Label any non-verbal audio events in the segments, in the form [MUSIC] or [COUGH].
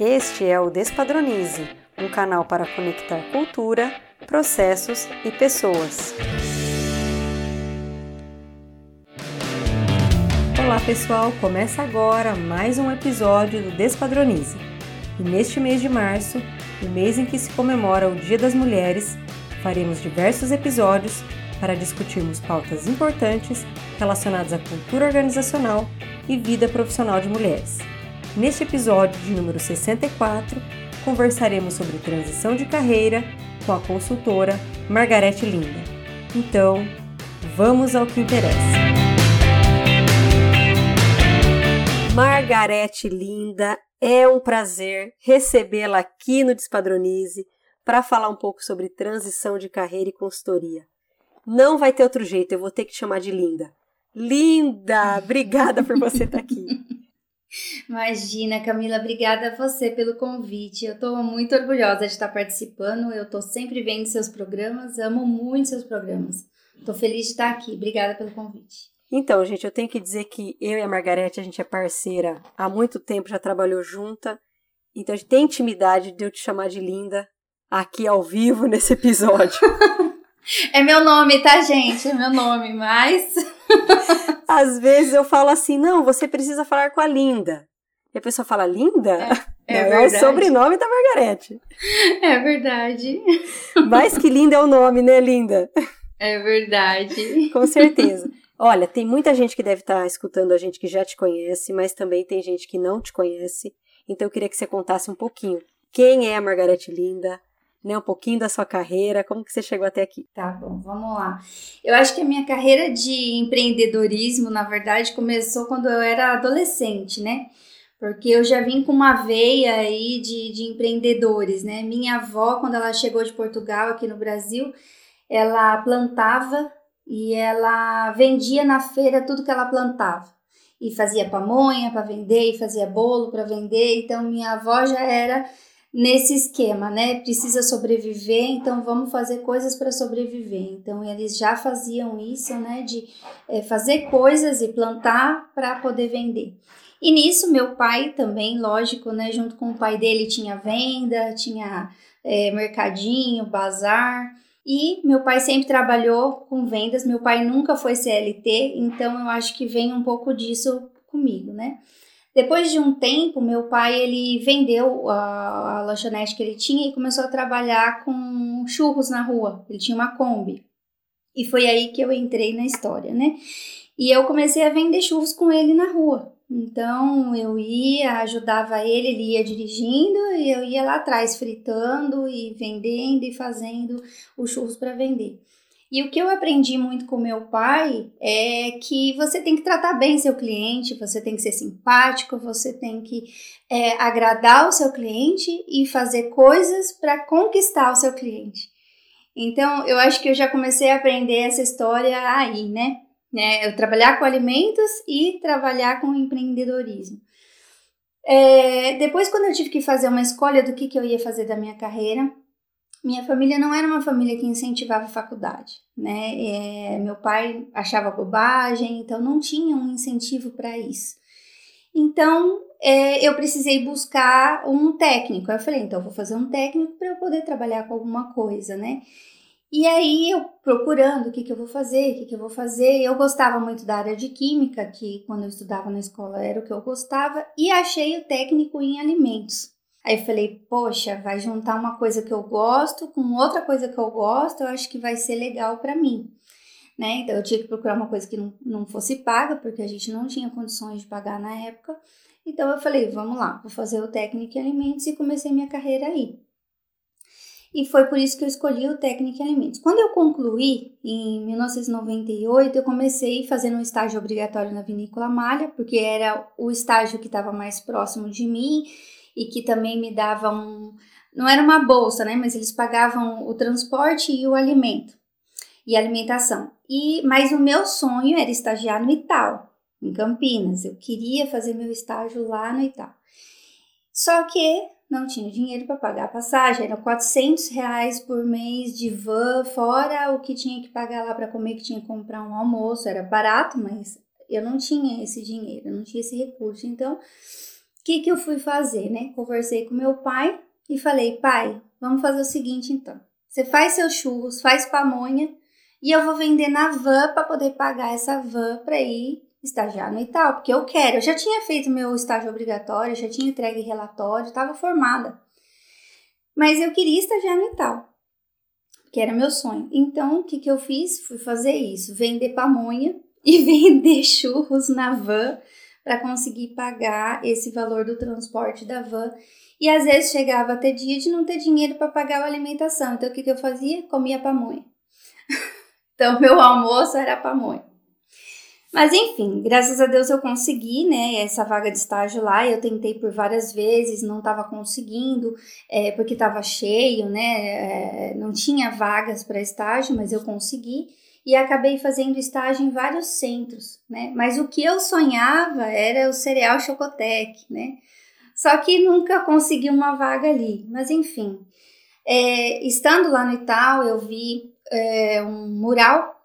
Este é o Despadronize, um canal para conectar cultura, processos e pessoas. Olá pessoal, começa agora mais um episódio do Despadronize. E neste mês de março, o mês em que se comemora o Dia das Mulheres, faremos diversos episódios para discutirmos pautas importantes relacionadas à cultura organizacional e vida profissional de mulheres. Neste episódio de número 64, conversaremos sobre transição de carreira com a consultora Margarete Linda. Então, vamos ao que interessa. Margarete Linda, é um prazer recebê-la aqui no Despadronize para falar um pouco sobre transição de carreira e consultoria. Não vai ter outro jeito, eu vou ter que te chamar de Linda. Linda, obrigada por você estar aqui. [LAUGHS] Imagina, Camila, obrigada a você pelo convite. Eu estou muito orgulhosa de estar participando. Eu estou sempre vendo seus programas, amo muito seus programas. Estou feliz de estar aqui. Obrigada pelo convite. Então, gente, eu tenho que dizer que eu e a Margarete, a gente é parceira há muito tempo, já trabalhou junta. Então, a gente tem intimidade de eu te chamar de linda aqui ao vivo nesse episódio. [LAUGHS] é meu nome, tá, gente? É meu nome, mas [LAUGHS] Às vezes eu falo assim, não, você precisa falar com a Linda. E a pessoa fala, Linda? É, [LAUGHS] é, é o sobrenome da Margarete. É verdade. [LAUGHS] Mais que Linda é o nome, né, Linda? É verdade. [LAUGHS] Com certeza. Olha, tem muita gente que deve estar escutando a gente que já te conhece, mas também tem gente que não te conhece. Então eu queria que você contasse um pouquinho. Quem é a Margarete Linda? Né, um pouquinho da sua carreira, como que você chegou até aqui? Tá bom, vamos lá. Eu acho que a minha carreira de empreendedorismo, na verdade, começou quando eu era adolescente, né? Porque eu já vim com uma veia aí de, de empreendedores, né? Minha avó, quando ela chegou de Portugal aqui no Brasil, ela plantava e ela vendia na feira tudo que ela plantava. E fazia pamonha para vender, e fazia bolo para vender. Então, minha avó já era nesse esquema, né? Precisa sobreviver, então vamos fazer coisas para sobreviver. Então eles já faziam isso, né? De é, fazer coisas e plantar para poder vender. E nisso meu pai também, lógico, né? Junto com o pai dele tinha venda, tinha é, mercadinho, bazar. E meu pai sempre trabalhou com vendas, meu pai nunca foi CLT, então eu acho que vem um pouco disso comigo, né? Depois de um tempo, meu pai ele vendeu a, a lanchonete que ele tinha e começou a trabalhar com churros na rua. Ele tinha uma Kombi. E foi aí que eu entrei na história, né? E eu comecei a vender churros com ele na rua. Então eu ia, ajudava ele, ele ia dirigindo e eu ia lá atrás fritando e vendendo e fazendo os churros para vender. E o que eu aprendi muito com meu pai é que você tem que tratar bem seu cliente, você tem que ser simpático, você tem que é, agradar o seu cliente e fazer coisas para conquistar o seu cliente. Então, eu acho que eu já comecei a aprender essa história aí, né? né? Eu trabalhar com alimentos e trabalhar com empreendedorismo. É, depois, quando eu tive que fazer uma escolha do que, que eu ia fazer da minha carreira, minha família não era uma família que incentivava a faculdade, né? É, meu pai achava bobagem, então não tinha um incentivo para isso. Então é, eu precisei buscar um técnico. Eu falei, então eu vou fazer um técnico para eu poder trabalhar com alguma coisa, né? E aí eu procurando o que, que eu vou fazer, o que, que eu vou fazer. Eu gostava muito da área de química, que quando eu estudava na escola era o que eu gostava, e achei o técnico em alimentos. Aí eu falei, poxa, vai juntar uma coisa que eu gosto com outra coisa que eu gosto, eu acho que vai ser legal para mim. Né? Então eu tinha que procurar uma coisa que não, não fosse paga, porque a gente não tinha condições de pagar na época. Então eu falei, vamos lá, vou fazer o técnico em alimentos e comecei minha carreira aí. E foi por isso que eu escolhi o técnico em alimentos. Quando eu concluí, em 1998, eu comecei fazendo um estágio obrigatório na Vinícola Malha, porque era o estágio que estava mais próximo de mim e que também me davam. Não era uma bolsa, né? Mas eles pagavam o transporte e o alimento e alimentação. E mas o meu sonho era estagiar no Itaú, em Campinas. Eu queria fazer meu estágio lá no Itaú. Só que não tinha dinheiro para pagar a passagem, era 400 reais por mês de van, fora o que tinha que pagar lá para comer, que tinha que comprar um almoço, era barato, mas eu não tinha esse dinheiro, eu não tinha esse recurso. Então, que, que eu fui fazer, né? Conversei com meu pai e falei, pai, vamos fazer o seguinte então. Você faz seus churros, faz pamonha e eu vou vender na van para poder pagar essa van para ir estagiar no Itaú, porque eu quero. Eu já tinha feito meu estágio obrigatório, já tinha entregue relatório, estava formada. Mas eu queria estagiar no Itaú, que era meu sonho. Então, o que, que eu fiz? Fui fazer isso, vender pamonha [LAUGHS] e vender churros na van para conseguir pagar esse valor do transporte da van. E às vezes chegava até dia de não ter dinheiro para pagar a alimentação. Então o que, que eu fazia? Comia pamonha. [LAUGHS] então meu almoço era pamonha. Mas enfim, graças a Deus eu consegui, né, essa vaga de estágio lá. Eu tentei por várias vezes, não estava conseguindo, é, porque estava cheio, né, é, não tinha vagas para estágio, mas eu consegui e acabei fazendo estágio em vários centros, né? Mas o que eu sonhava era o cereal Chocotec, né? Só que nunca consegui uma vaga ali. Mas enfim, é, estando lá no Itaú, eu vi é, um mural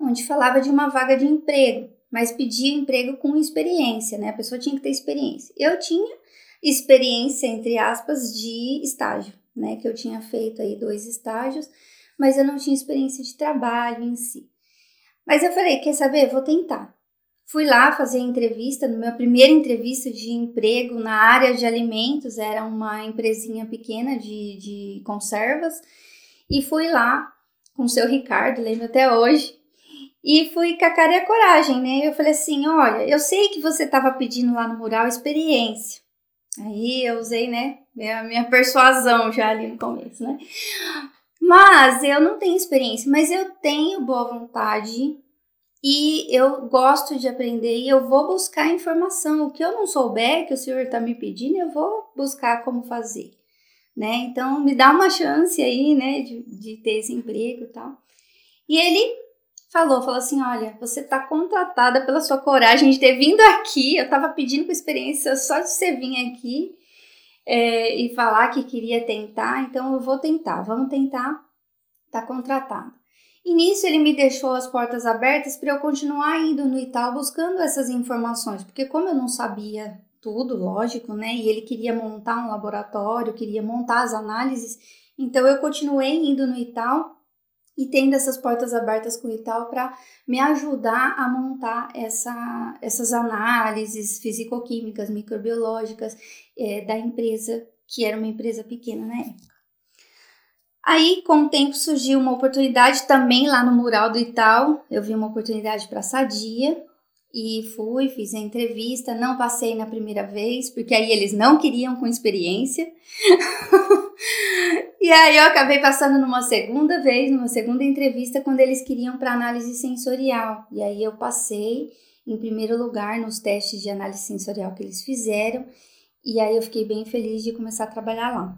onde falava de uma vaga de emprego, mas pedia emprego com experiência, né? A pessoa tinha que ter experiência. Eu tinha experiência, entre aspas, de estágio, né? Que eu tinha feito aí dois estágios mas eu não tinha experiência de trabalho em si. Mas eu falei, quer saber? Vou tentar. Fui lá fazer entrevista, na minha primeira entrevista de emprego na área de alimentos, era uma empresinha pequena de, de conservas, e fui lá com o seu Ricardo, lembro até hoje, e fui com a cara e a coragem, né? Eu falei assim: olha, eu sei que você estava pedindo lá no mural experiência. Aí eu usei, né, a minha persuasão já ali no começo, né? Mas eu não tenho experiência, mas eu tenho boa vontade e eu gosto de aprender e eu vou buscar informação. O que eu não souber, que o senhor está me pedindo, eu vou buscar como fazer, né? Então, me dá uma chance aí, né, de, de ter esse emprego e tal. E ele falou, falou assim, olha, você está contratada pela sua coragem de ter vindo aqui, eu estava pedindo com experiência só de você vir aqui, é, e falar que queria tentar, então eu vou tentar, vamos tentar, tá contratado. E nisso ele me deixou as portas abertas para eu continuar indo no Itaú buscando essas informações, porque como eu não sabia tudo, lógico, né? E ele queria montar um laboratório, queria montar as análises, então eu continuei indo no Itaú e tendo essas portas abertas com o Itaú para me ajudar a montar essa, essas análises físico-químicas, microbiológicas é, da empresa, que era uma empresa pequena na época. Aí, com o tempo, surgiu uma oportunidade também lá no mural do Itaú. Eu vi uma oportunidade para Sadia e fui, fiz a entrevista. Não passei na primeira vez, porque aí eles não queriam com experiência. [LAUGHS] e aí eu acabei passando numa segunda vez, numa segunda entrevista, quando eles queriam para análise sensorial. E aí eu passei em primeiro lugar nos testes de análise sensorial que eles fizeram. E aí eu fiquei bem feliz de começar a trabalhar lá.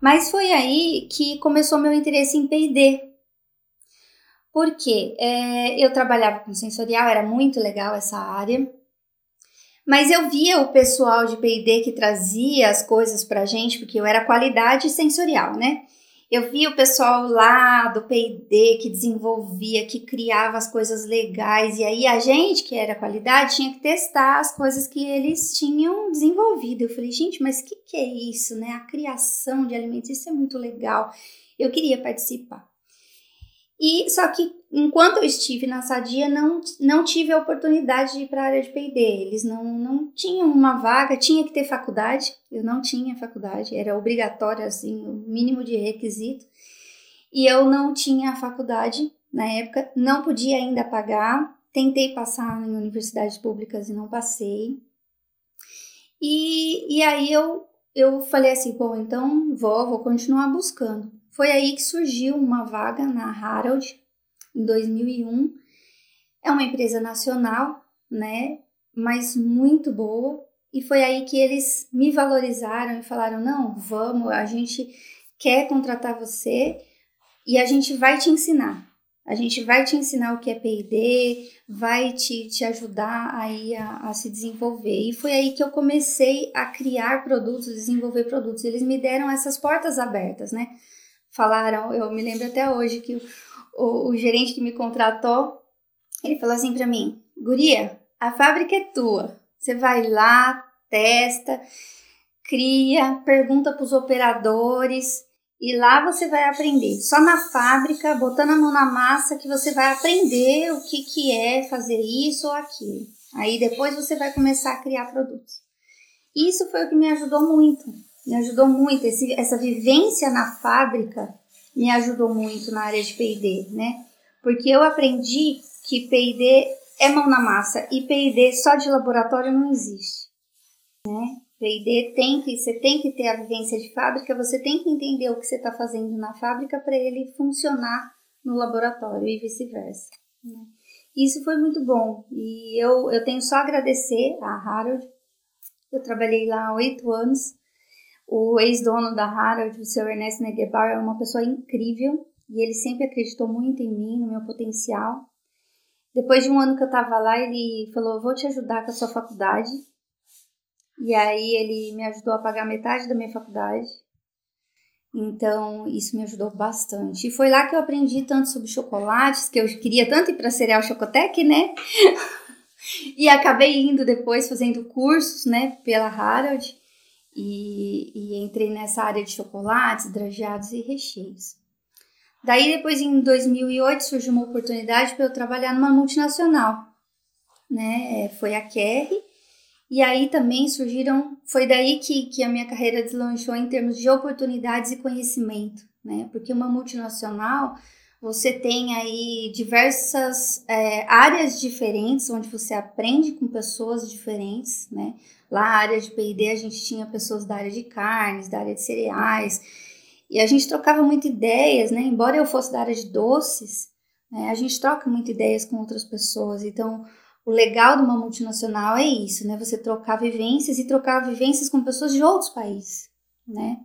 Mas foi aí que começou meu interesse em P&D. Porque é, eu trabalhava com sensorial, era muito legal essa área. Mas eu via o pessoal de P&D que trazia as coisas pra gente, porque eu era qualidade sensorial, né? Eu via o pessoal lá do P&D que desenvolvia, que criava as coisas legais, e aí a gente, que era qualidade, tinha que testar as coisas que eles tinham desenvolvido. Eu falei, gente, mas o que, que é isso, né? A criação de alimentos, isso é muito legal. Eu queria participar. E só que enquanto eu estive na Sadia, não, não tive a oportunidade de ir para a área de P&D. Eles não, não tinham uma vaga, tinha que ter faculdade. Eu não tinha faculdade, era obrigatório, assim, o mínimo de requisito. E eu não tinha faculdade na época, não podia ainda pagar. Tentei passar em universidades públicas e não passei. E, e aí eu, eu falei assim, bom, então vou, vou continuar buscando. Foi aí que surgiu uma vaga na Harold em 2001. É uma empresa nacional, né? Mas muito boa. E foi aí que eles me valorizaram e falaram: não, vamos, a gente quer contratar você e a gente vai te ensinar. A gente vai te ensinar o que é PD, vai te, te ajudar aí a, a, se desenvolver. E foi aí que eu comecei a criar produtos, desenvolver produtos. Eles me deram essas portas abertas, né? falaram, eu me lembro até hoje que o, o, gerente que me contratou, ele falou assim para mim, Guria, a fábrica é tua, você vai lá, testa, cria, pergunta para os operadores e lá você vai aprender. Só na fábrica, botando a mão na massa, que você vai aprender o que, que é fazer isso ou aquilo. Aí depois você vai começar a criar produtos. Isso foi o que me ajudou muito. Me ajudou muito. Esse, essa vivência na fábrica me ajudou muito na área de PD, né? Porque eu aprendi que PD é mão na massa e PD só de laboratório não existe, né? P&D tem que, você tem que ter a vivência de fábrica, você tem que entender o que você está fazendo na fábrica para ele funcionar no laboratório e vice-versa. Né? Isso foi muito bom e eu, eu tenho só a agradecer a Harold. Eu trabalhei lá oito anos. O ex-dono da Harold, o seu Ernesto Negebauer, é uma pessoa incrível e ele sempre acreditou muito em mim, no meu potencial. Depois de um ano que eu estava lá, ele falou: Vou te ajudar com a sua faculdade e aí ele me ajudou a pagar metade da minha faculdade. Então, isso me ajudou bastante. E foi lá que eu aprendi tanto sobre chocolates, que eu queria tanto ir para Cereal Chocotec, né? [LAUGHS] e acabei indo depois fazendo cursos, né, pela Harold. E, e entrei nessa área de chocolates, drageados e recheios. Daí, depois, em 2008, surgiu uma oportunidade para eu trabalhar numa multinacional. Né? Foi a Kerry e aí também surgiram, foi daí que, que a minha carreira deslanchou em termos de oportunidades e conhecimento, né? Porque uma multinacional, você tem aí diversas é, áreas diferentes, onde você aprende com pessoas diferentes, né? Lá, na área de P&D, a gente tinha pessoas da área de carnes, da área de cereais, e a gente trocava muito ideias, né? Embora eu fosse da área de doces, né? a gente troca muito ideias com outras pessoas, então o legal de uma multinacional é isso, né? Você trocar vivências e trocar vivências com pessoas de outros países, né?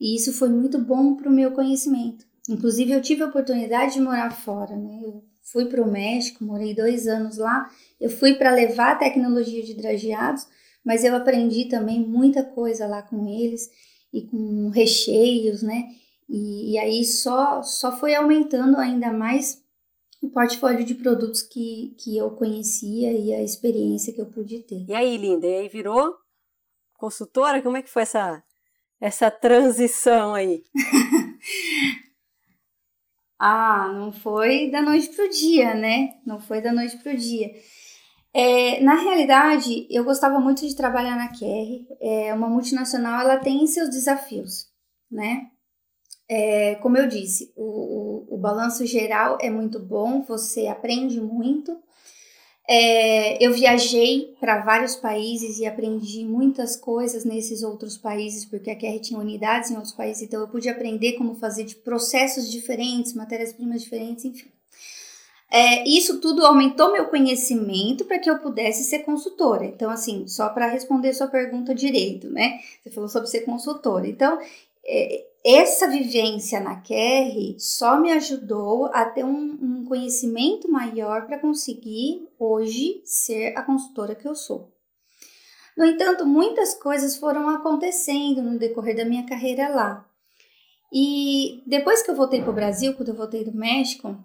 E isso foi muito bom para o meu conhecimento. Inclusive, eu tive a oportunidade de morar fora, né? Eu fui para o México, morei dois anos lá. Eu fui para levar a tecnologia de drageados, mas eu aprendi também muita coisa lá com eles e com recheios, né? E, e aí só, só foi aumentando ainda mais o portfólio de produtos que, que eu conhecia e a experiência que eu pude ter. E aí, Linda, e aí virou consultora? Como é que foi essa, essa transição aí? [LAUGHS] ah, não foi da noite pro dia, né? Não foi da noite pro dia. É, na realidade, eu gostava muito de trabalhar na QR. É, uma multinacional, ela tem seus desafios, né? É, como eu disse, o, o, o, balanço geral é muito bom, você aprende muito. É, eu viajei para vários países e aprendi muitas coisas nesses outros países, porque a QR tinha unidades em outros países, então eu pude aprender como fazer de processos diferentes, matérias-primas diferentes, enfim. É, isso tudo aumentou meu conhecimento para que eu pudesse ser consultora. Então, assim, só para responder sua pergunta direito, né? Você falou sobre ser consultora. Então, é, essa vivência na QR só me ajudou a ter um, um conhecimento maior para conseguir hoje ser a consultora que eu sou. No entanto, muitas coisas foram acontecendo no decorrer da minha carreira lá. E depois que eu voltei para o Brasil, quando eu voltei do México,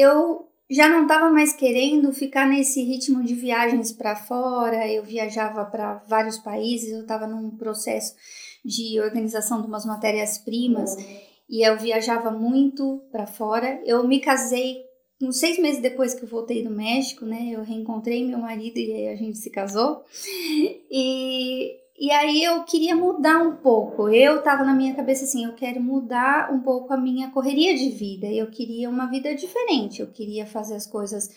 eu já não estava mais querendo ficar nesse ritmo de viagens para fora. Eu viajava para vários países, eu estava num processo de organização de umas matérias-primas e eu viajava muito para fora. Eu me casei uns seis meses depois que eu voltei do México, né? Eu reencontrei meu marido e a gente se casou. E, e aí eu queria mudar um pouco. Eu tava na minha cabeça assim, eu quero mudar um pouco a minha correria de vida. Eu queria uma vida diferente. Eu queria fazer as coisas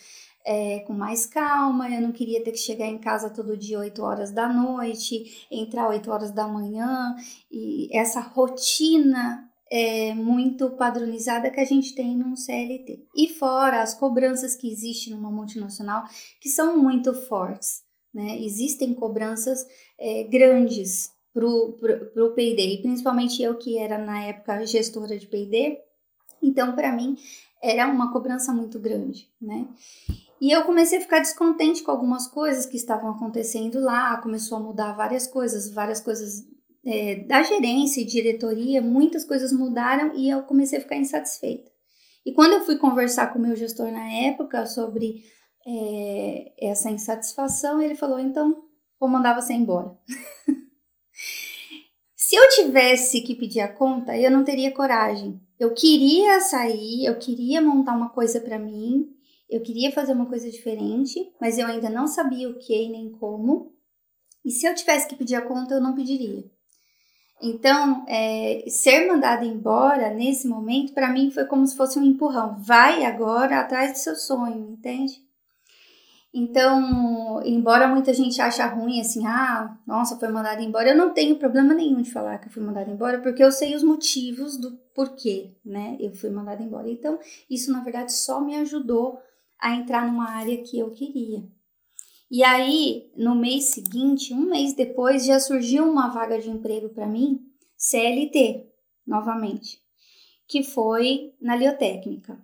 é, com mais calma, eu não queria ter que chegar em casa todo dia 8 horas da noite, entrar 8 horas da manhã, e essa rotina é muito padronizada que a gente tem num CLT. E fora as cobranças que existem numa multinacional, que são muito fortes. Né? Existem cobranças é, grandes para o PD, e principalmente eu que era na época gestora de PD, então para mim era uma cobrança muito grande, né? E eu comecei a ficar descontente com algumas coisas que estavam acontecendo lá, começou a mudar várias coisas, várias coisas é, da gerência e diretoria, muitas coisas mudaram e eu comecei a ficar insatisfeita. E quando eu fui conversar com o meu gestor na época sobre é, essa insatisfação, ele falou: então, vou mandar você embora. [LAUGHS] Se eu tivesse que pedir a conta, eu não teria coragem. Eu queria sair, eu queria montar uma coisa para mim, eu queria fazer uma coisa diferente, mas eu ainda não sabia o que nem como. E se eu tivesse que pedir a conta, eu não pediria. Então, é, ser mandada embora nesse momento, para mim, foi como se fosse um empurrão. Vai agora atrás do seu sonho, entende? Então, embora muita gente ache ruim, assim, ah, nossa, foi mandada embora, eu não tenho problema nenhum de falar que eu fui mandada embora, porque eu sei os motivos do porquê, né, eu fui mandada embora. Então, isso, na verdade, só me ajudou a entrar numa área que eu queria. E aí, no mês seguinte, um mês depois, já surgiu uma vaga de emprego para mim, CLT, novamente, que foi na Liotécnica.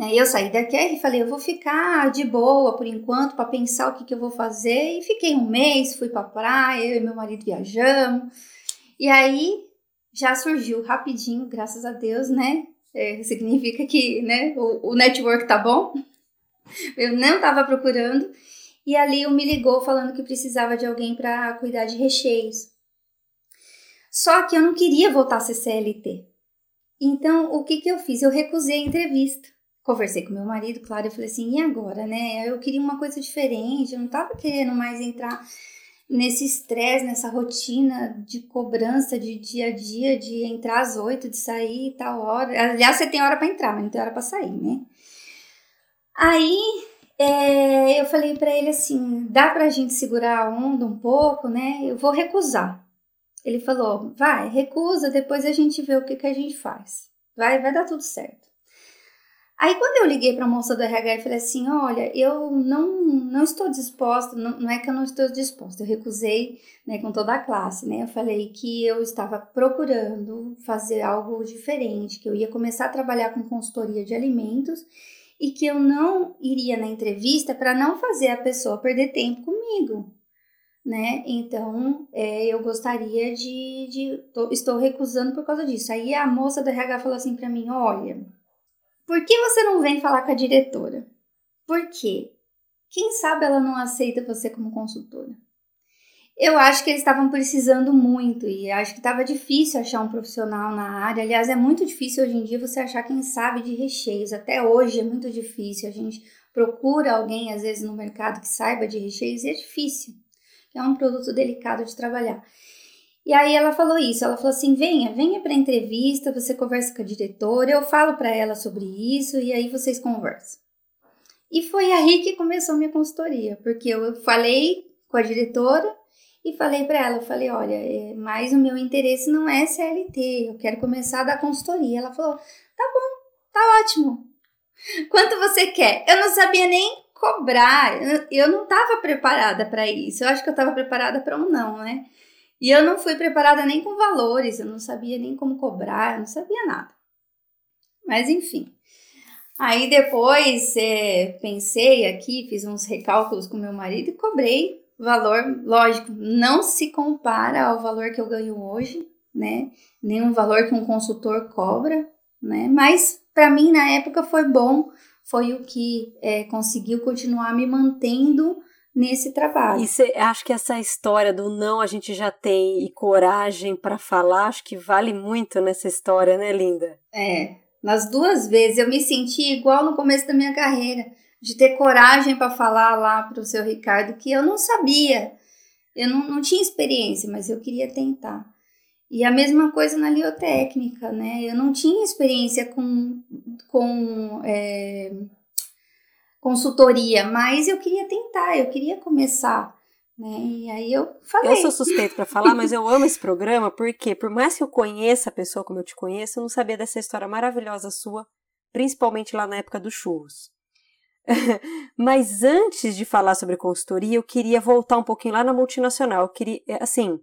Aí eu saí da e falei, eu vou ficar de boa por enquanto para pensar o que, que eu vou fazer. E fiquei um mês, fui para praia, eu e meu marido viajamos. E aí já surgiu rapidinho, graças a Deus, né? É, significa que né, o, o network tá bom. Eu não estava procurando. E ali o me ligou falando que precisava de alguém para cuidar de recheios. Só que eu não queria voltar a ser CLT. Então, o que, que eu fiz? Eu recusei a entrevista. Conversei com meu marido, claro, eu falei assim, e agora, né? Eu queria uma coisa diferente, eu não tava querendo mais entrar nesse estresse, nessa rotina de cobrança de dia a dia, de entrar às oito, de sair tal hora. Aliás, você tem hora para entrar, mas não tem hora para sair, né? Aí é, eu falei para ele assim: dá pra gente segurar a onda um pouco, né? Eu vou recusar. Ele falou: vai, recusa, depois a gente vê o que, que a gente faz. Vai, vai dar tudo certo. Aí quando eu liguei para a moça do RH e falei assim, olha, eu não, não estou disposta, não, não é que eu não estou disposta, eu recusei né, com toda a classe, né? Eu falei que eu estava procurando fazer algo diferente, que eu ia começar a trabalhar com consultoria de alimentos e que eu não iria na entrevista para não fazer a pessoa perder tempo comigo, né? Então, é, eu gostaria de, de tô, estou recusando por causa disso. Aí a moça do RH falou assim para mim, olha por que você não vem falar com a diretora? Por quê? Quem sabe ela não aceita você como consultora? Eu acho que eles estavam precisando muito e acho que estava difícil achar um profissional na área. Aliás, é muito difícil hoje em dia você achar quem sabe de recheios. Até hoje é muito difícil. A gente procura alguém, às vezes, no mercado que saiba de recheios e é difícil. É um produto delicado de trabalhar. E aí ela falou isso, ela falou assim: "Venha, venha para entrevista, você conversa com a diretora, eu falo para ela sobre isso e aí vocês conversam". E foi aí que começou minha consultoria, porque eu falei com a diretora e falei para ela, eu falei, olha, é, mas o meu interesse não é CLT, eu quero começar a dar consultoria. Ela falou, tá bom, tá ótimo. Quanto você quer? Eu não sabia nem cobrar, eu não estava preparada para isso. Eu acho que eu estava preparada para um não, né? E eu não fui preparada nem com valores, eu não sabia nem como cobrar, eu não sabia nada. Mas enfim. Aí depois é, pensei aqui, fiz uns recálculos com meu marido e cobrei valor, lógico, não se compara ao valor que eu ganho hoje, né? Nem um valor que um consultor cobra, né? Mas para mim na época foi bom, foi o que é, conseguiu continuar me mantendo nesse trabalho. E cê, acho que essa história do não a gente já tem e coragem para falar, acho que vale muito nessa história, né, Linda? É, nas duas vezes eu me senti igual no começo da minha carreira, de ter coragem para falar lá para o seu Ricardo que eu não sabia, eu não, não tinha experiência, mas eu queria tentar. E a mesma coisa na liotécnica, né? Eu não tinha experiência com, com é, consultoria, mas eu queria tentar, eu queria começar. Né? E aí eu falei. Eu sou suspeito para falar, mas eu amo esse programa porque, por mais que eu conheça a pessoa como eu te conheço, eu não sabia dessa história maravilhosa sua, principalmente lá na época dos churros. [LAUGHS] mas antes de falar sobre consultoria, eu queria voltar um pouquinho lá na multinacional. Eu queria, é, assim,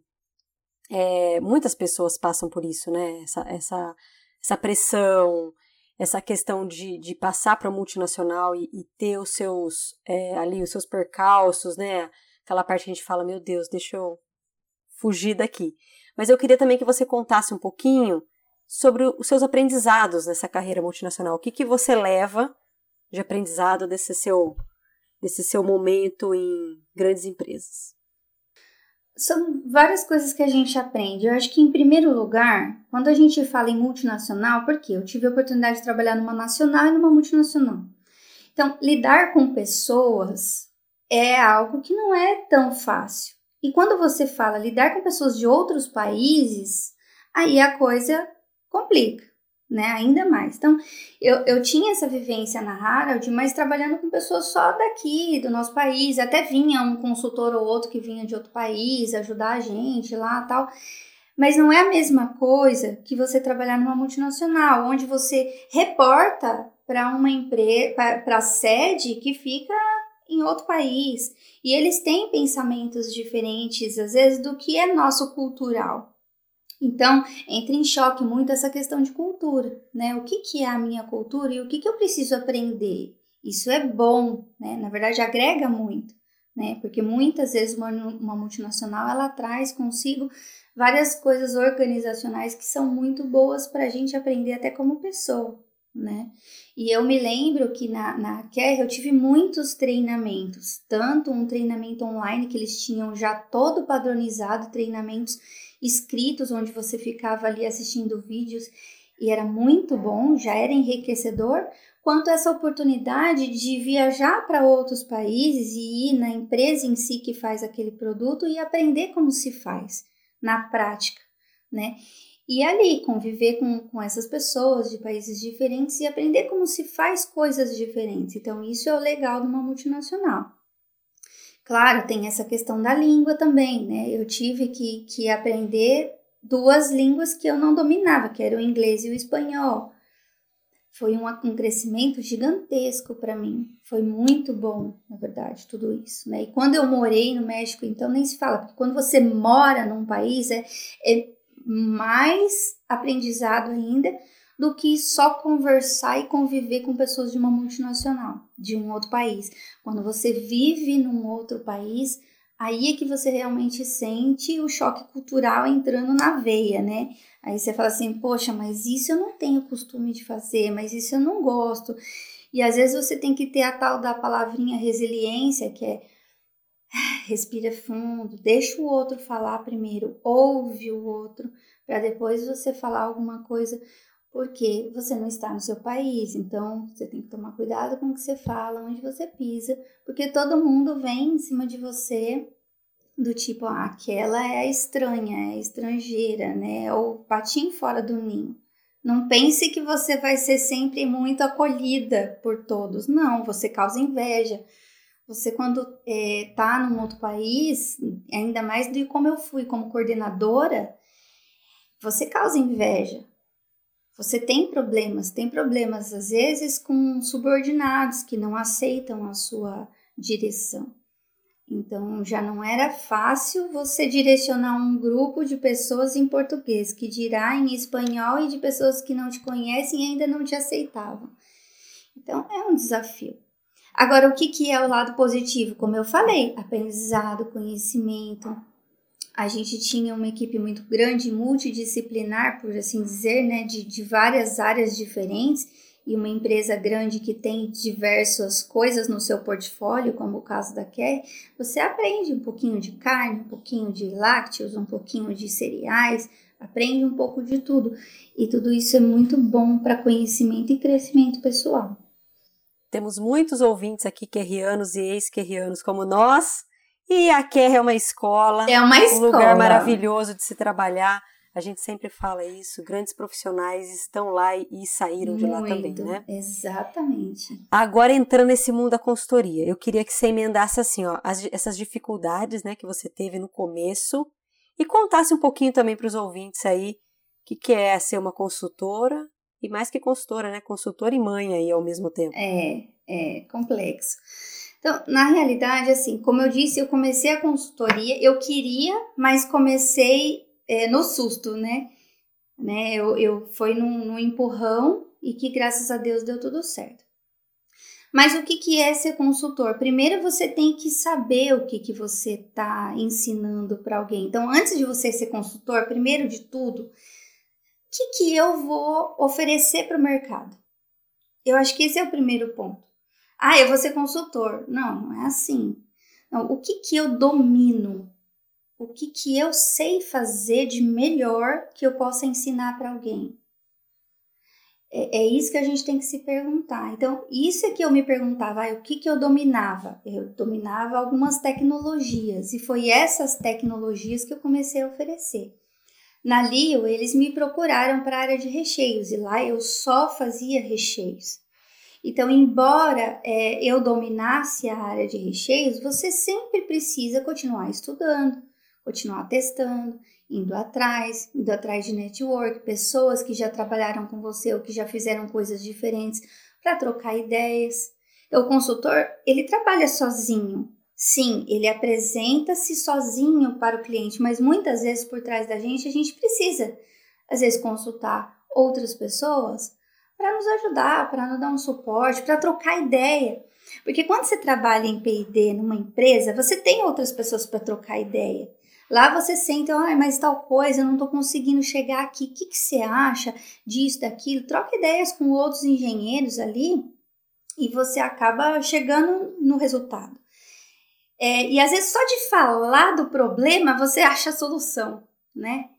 é, muitas pessoas passam por isso, né? Essa, essa, essa pressão, essa questão de, de passar para multinacional e, e, ter os seus é, ali os seus percalços, né? Aquela parte que a gente fala, meu Deus, deixa eu fugir daqui. Mas eu queria também que você contasse um pouquinho sobre os seus aprendizados nessa carreira multinacional. O que, que você leva de aprendizado desse seu, desse seu momento em grandes empresas? São várias coisas que a gente aprende. Eu acho que, em primeiro lugar, quando a gente fala em multinacional, porque eu tive a oportunidade de trabalhar numa nacional e numa multinacional. Então, lidar com pessoas é algo que não é tão fácil. E quando você fala lidar com pessoas de outros países, aí a coisa complica né? Ainda mais. Então, eu, eu tinha essa vivência na Harald, mas trabalhando com pessoas só daqui, do nosso país. Até vinha um consultor ou outro que vinha de outro país ajudar a gente lá tal. Mas não é a mesma coisa que você trabalhar numa multinacional, onde você reporta para uma empresa, para a sede que fica em outro país. E eles têm pensamentos diferentes, às vezes, do que é nosso cultural. Então, entra em choque muito essa questão de cultura, né? O que, que é a minha cultura e o que, que eu preciso aprender? Isso é bom, né? Na verdade, agrega muito, né? Porque muitas vezes uma, uma multinacional, ela traz consigo várias coisas organizacionais que são muito boas para a gente aprender até como pessoa, né? E eu me lembro que na, na Care eu tive muitos treinamentos, tanto um treinamento online que eles tinham já todo padronizado, treinamentos escritos, onde você ficava ali assistindo vídeos e era muito bom, já era enriquecedor, quanto essa oportunidade de viajar para outros países e ir na empresa em si que faz aquele produto e aprender como se faz na prática, né? E ali conviver com, com essas pessoas de países diferentes e aprender como se faz coisas diferentes. Então, isso é o legal de uma multinacional. Claro, tem essa questão da língua também, né? Eu tive que, que aprender duas línguas que eu não dominava, que era o inglês e o espanhol. Foi um, um crescimento gigantesco para mim. Foi muito bom, na verdade, tudo isso, né? E quando eu morei no México, então nem se fala, porque quando você mora num país é, é mais aprendizado ainda, do que só conversar e conviver com pessoas de uma multinacional, de um outro país. Quando você vive num outro país, aí é que você realmente sente o choque cultural entrando na veia, né? Aí você fala assim, poxa, mas isso eu não tenho costume de fazer, mas isso eu não gosto. E às vezes você tem que ter a tal da palavrinha resiliência, que é [SIGHS] respira fundo, deixa o outro falar primeiro, ouve o outro, para depois você falar alguma coisa porque você não está no seu país, então você tem que tomar cuidado com o que você fala, onde você pisa, porque todo mundo vem em cima de você do tipo, ah, aquela é estranha, é estrangeira, né? Ou patinho fora do ninho. Não pense que você vai ser sempre muito acolhida por todos. Não, você causa inveja. Você, quando é, num outro país, ainda mais de como eu fui como coordenadora, você causa inveja você tem problemas, tem problemas às vezes com subordinados que não aceitam a sua direção. Então já não era fácil você direcionar um grupo de pessoas em português, que dirá em espanhol e de pessoas que não te conhecem e ainda não te aceitavam. Então é um desafio. Agora, o que, que é o lado positivo? Como eu falei, aprendizado, conhecimento, a gente tinha uma equipe muito grande, multidisciplinar, por assim dizer, né, de, de várias áreas diferentes, e uma empresa grande que tem diversas coisas no seu portfólio, como o caso da Care, você aprende um pouquinho de carne, um pouquinho de lácteos, um pouquinho de cereais, aprende um pouco de tudo. E tudo isso é muito bom para conhecimento e crescimento pessoal. Temos muitos ouvintes aqui, querrianos e ex-querrianos como nós, e a Kerr é uma escola. É uma escola. Um lugar maravilhoso de se trabalhar. A gente sempre fala isso, grandes profissionais estão lá e, saíram Muito, de lá também, né? Exatamente. Agora entrando nesse mundo da consultoria, eu queria que você emendasse assim, ó, as, essas dificuldades, né, que você teve no começo e contasse um pouquinho também para os ouvintes aí o que, que é ser uma consultora e mais que consultora, né, consultora e mãe aí ao mesmo tempo. É, é complexo. Então, na realidade, assim, como eu disse, eu comecei a consultoria, eu queria, mas comecei é, no susto, né? né? Eu, eu foi num, num empurrão e que graças a Deus deu tudo certo. Mas o que, que é ser consultor? Primeiro você tem que saber o que, que você está ensinando para alguém. Então, antes de você ser consultor, primeiro de tudo, o que, que eu vou oferecer para o mercado? Eu acho que esse é o primeiro ponto. Ah, eu vou ser consultor. Não, não é assim. Não, o que, que eu domino? o que, que eu sei fazer de melhor que eu possa ensinar para alguém? É, é, isso que a gente tem que se perguntar. Então, isso é que eu me perguntava, ah, o que, que eu dominava? Eu dominava algumas tecnologias e foi essas tecnologias que eu comecei a oferecer. Na Lio, eles me procuraram para a área de recheios e lá eu só fazia recheios. Então, embora é, eu dominasse a área de recheios, você sempre precisa continuar estudando, continuar testando, indo atrás, indo atrás de network, pessoas que já trabalharam com você ou que já fizeram coisas diferentes para trocar ideias. Então, o consultor, ele trabalha sozinho. Sim, ele apresenta-se sozinho para o cliente, mas muitas vezes por trás da gente a gente precisa, às vezes, consultar outras pessoas para nos ajudar, para nos dar um suporte, para trocar ideia. Porque quando você trabalha em PD numa empresa, você tem outras pessoas para trocar ideia. Lá você sente, ah, mas tal coisa, eu não estou conseguindo chegar aqui. O que, que você acha disso, daquilo? Troca ideias com outros engenheiros ali e você acaba chegando no resultado. É, e às vezes só de falar do problema você [LAUGHS] acha a solução, né?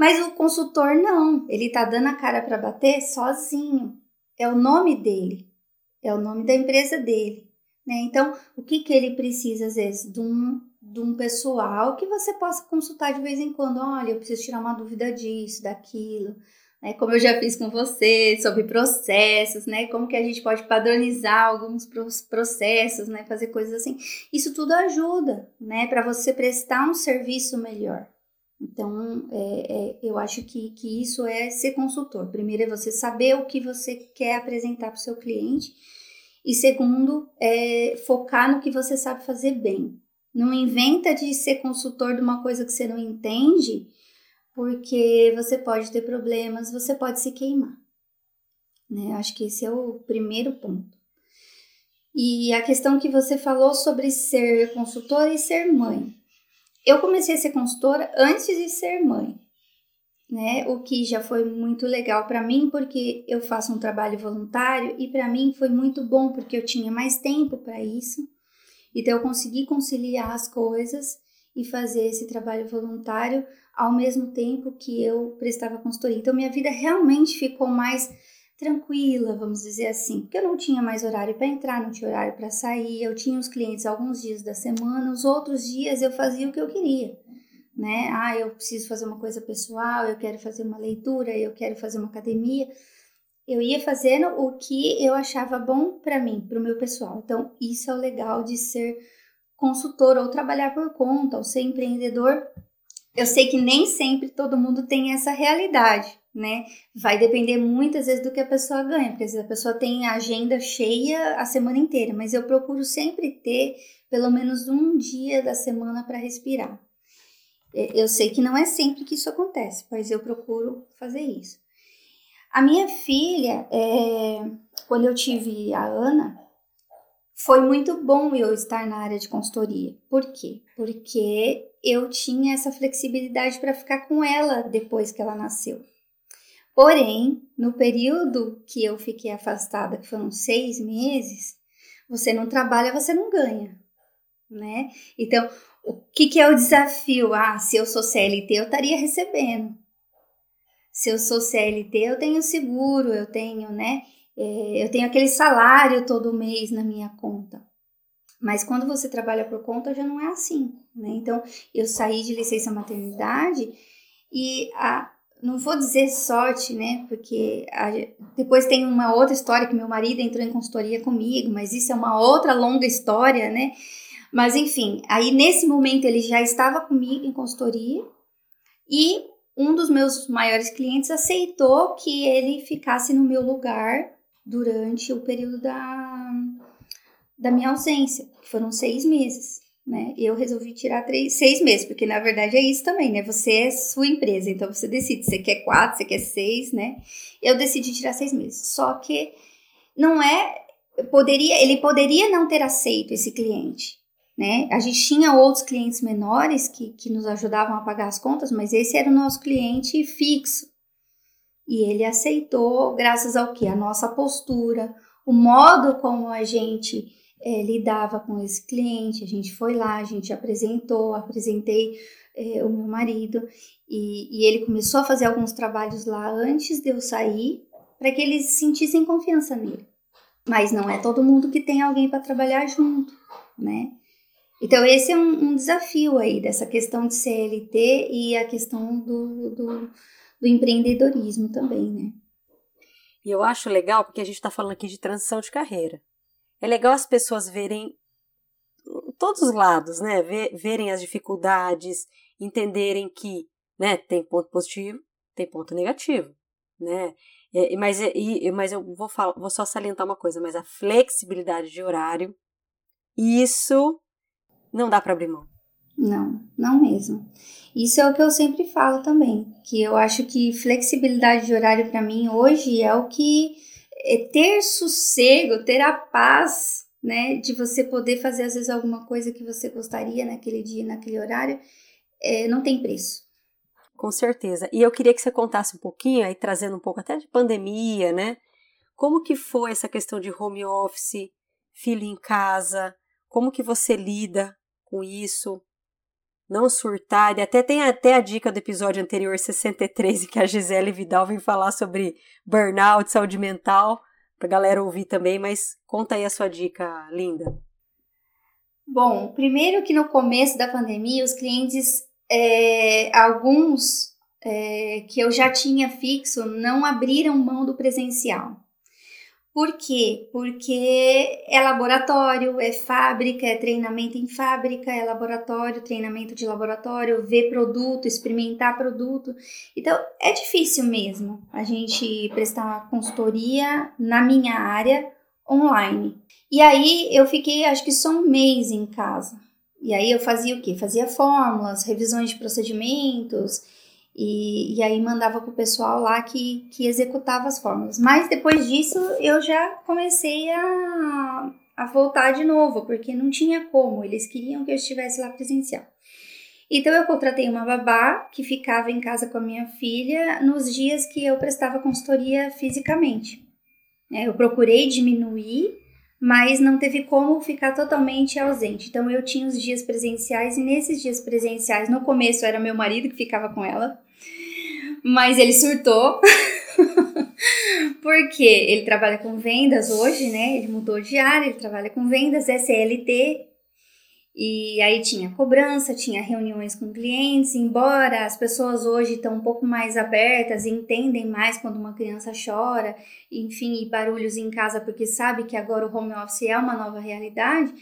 Mas o consultor não, ele está dando a cara para bater sozinho. É o nome dele, é o nome da empresa dele. Né? Então, o que, que ele precisa, às vezes, de um de um pessoal que você possa consultar de vez em quando. Olha, eu preciso tirar uma dúvida disso, daquilo. Né? Como eu já fiz com você, sobre processos, né? Como que a gente pode padronizar alguns processos, né? Fazer coisas assim. Isso tudo ajuda, né? Para você prestar um serviço melhor. Então, é, é, eu acho que, que isso é ser consultor. Primeiro é você saber o que você quer apresentar para o seu cliente. E segundo, é focar no que você sabe fazer bem. Não inventa de ser consultor de uma coisa que você não entende, porque você pode ter problemas, você pode se queimar. Né? Acho que esse é o primeiro ponto. E a questão que você falou sobre ser consultora e ser mãe. Eu comecei a ser consultora antes de ser mãe, né? O que já foi muito legal para mim, porque eu faço um trabalho voluntário e para mim foi muito bom porque eu tinha mais tempo para isso então eu consegui conciliar as coisas e fazer esse trabalho voluntário ao mesmo tempo que eu prestava consultoria. Então minha vida realmente ficou mais tranquila, vamos dizer assim, porque eu não tinha mais horário para entrar, não tinha horário para sair, eu tinha os clientes alguns dias da semana, os outros dias eu fazia o que eu queria, né? Ah, eu preciso fazer uma coisa pessoal, eu quero fazer uma leitura, eu quero fazer uma academia eu ia fazendo o que eu achava bom para mim, para o meu pessoal. Então, isso é o legal de ser consultor ou trabalhar por conta, ou ser empreendedor. Eu sei que nem sempre todo mundo tem essa realidade, né? Vai depender muitas vezes do que a pessoa ganha, porque às vezes a pessoa tem a agenda cheia a semana inteira, mas eu procuro sempre ter pelo menos um dia da semana para respirar. Eu sei que não é sempre que isso acontece, mas eu procuro fazer isso. A minha filha, é, quando eu tive a Ana, foi muito bom eu estar na área de consultoria. Por quê? Porque eu tinha essa flexibilidade para ficar com ela depois que ela nasceu. Porém, no período que eu fiquei afastada, que foram seis meses, você não trabalha, você não ganha, né? Então, o que, que é o desafio? Ah, se eu sou CLT, eu estaria recebendo se eu sou CLT, eu tenho seguro, eu tenho, né? É, eu tenho aquele salário todo mês na minha conta. Mas quando você trabalha por conta, já não é assim, né? Então, eu saí de licença maternidade e a, não vou dizer sorte, né? Porque a, depois tem uma outra história que meu marido entrou em consultoria comigo, mas isso é uma outra longa história, né? Mas enfim, aí nesse momento ele já estava comigo em consultoria e um dos meus maiores clientes aceitou que ele ficasse no meu lugar durante o período da, da minha ausência, que foram seis meses. Né? Eu resolvi tirar três, seis meses, porque na verdade é isso também, né? Você é sua empresa, então você decide, você quer quatro, você quer seis, né? Eu decidi tirar seis meses. Só que não é. Poderia, ele poderia não ter aceito esse cliente, né? A gente tinha outros clientes menores que, que nos ajudavam a pagar as contas, mas esse era o nosso cliente fixo. E ele aceitou, graças ao que? A nossa postura, o modo como a gente é, lidava com esse cliente. A gente foi lá, a gente apresentou, apresentei é, o meu marido, e, e ele começou a fazer alguns trabalhos lá antes de eu sair, para que eles sentissem confiança nele. Mas não é todo mundo que tem alguém para trabalhar junto, né? Então, esse é um, um, desafio aí dessa questão de CLT e a questão do, do, do empreendedorismo também, né? E eu acho legal porque a gente está falando aqui de transição de carreira. É legal as pessoas verem todos os lados, né? verem as dificuldades, entenderem que né, tem ponto positivo, tem ponto negativo, né? É, mas, e, mas eu vou, falar, vou só salientar uma coisa, mas a flexibilidade de horário, isso não dá para abrir mão. Não, não mesmo. Isso é o que eu sempre falo também, que eu acho que flexibilidade de horário para mim hoje é o que é ter sossego, ter a paz, né, de você poder fazer às vezes alguma coisa que você gostaria naquele dia, naquele horário, é, não tem preço. Com certeza. E eu queria que você contasse um pouquinho, aí trazendo um pouco até de pandemia, né? Como que foi essa questão de home office, filho em casa? Como que você lida com isso? Não surtar. E até tem até a dica do episódio anterior 63, em que a Gisele Vidal vem falar sobre burnout, saúde mental, pra galera ouvir também, mas conta aí a sua dica, linda. Bom, primeiro que no começo da pandemia, os clientes é, alguns é, que eu já tinha fixo não abriram mão do presencial. Por quê? Porque é laboratório, é fábrica, é treinamento em fábrica, é laboratório, treinamento de laboratório, ver produto, experimentar produto. Então é difícil mesmo a gente prestar uma consultoria na minha área online. E aí eu fiquei acho que só um mês em casa. E aí eu fazia o quê? Fazia fórmulas, revisões de procedimentos e, e aí mandava para o pessoal lá que, que executava as fórmulas. Mas depois disso eu já comecei a, a voltar de novo, porque não tinha como, eles queriam que eu estivesse lá presencial. Então eu contratei uma babá que ficava em casa com a minha filha nos dias que eu prestava consultoria fisicamente. É, eu procurei diminuir mas não teve como ficar totalmente ausente. Então eu tinha os dias presenciais e nesses dias presenciais, no começo era meu marido que ficava com ela, mas ele surtou. [LAUGHS] Porque ele trabalha com vendas hoje, né? Ele mudou de área, ele trabalha com vendas, SLT, e aí tinha cobrança, tinha reuniões com clientes, embora as pessoas hoje estão um pouco mais abertas e entendem mais quando uma criança chora, enfim, e barulhos em casa, porque sabe que agora o home office é uma nova realidade,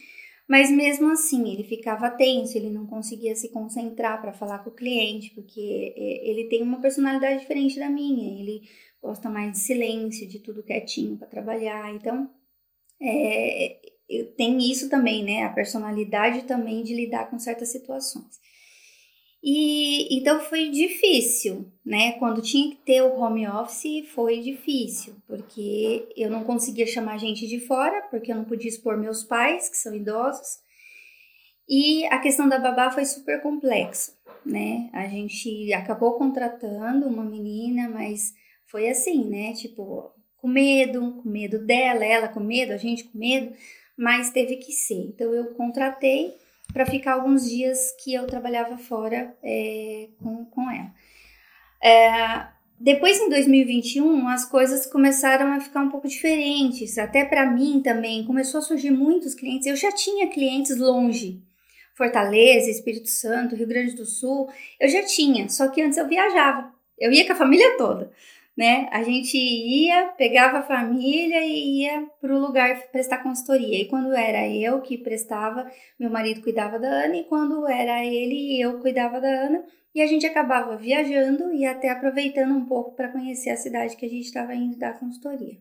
mas mesmo assim ele ficava tenso, ele não conseguia se concentrar para falar com o cliente, porque é, ele tem uma personalidade diferente da minha, ele gosta mais de silêncio, de tudo quietinho para trabalhar, então é, tem isso também, né? A personalidade também de lidar com certas situações. E então foi difícil, né? Quando tinha que ter o home office, foi difícil, porque eu não conseguia chamar gente de fora, porque eu não podia expor meus pais, que são idosos. E a questão da babá foi super complexa, né? A gente acabou contratando uma menina, mas foi assim, né? Tipo, com medo, com medo dela, ela com medo, a gente com medo mas teve que ser. Então eu contratei para ficar alguns dias que eu trabalhava fora é, com, com ela. É, depois, em 2021, as coisas começaram a ficar um pouco diferentes. Até para mim também, começou a surgir muitos clientes. Eu já tinha clientes longe. Fortaleza, Espírito Santo, Rio Grande do Sul, eu já tinha, só que antes eu viajava. Eu ia com a família toda né? A gente ia, pegava a família e ia para o lugar prestar consultoria. E quando era eu que prestava, meu marido cuidava da Ana, e quando era ele, eu cuidava da Ana. E a gente acabava viajando e até aproveitando um pouco para conhecer a cidade que a gente estava indo dar consultoria.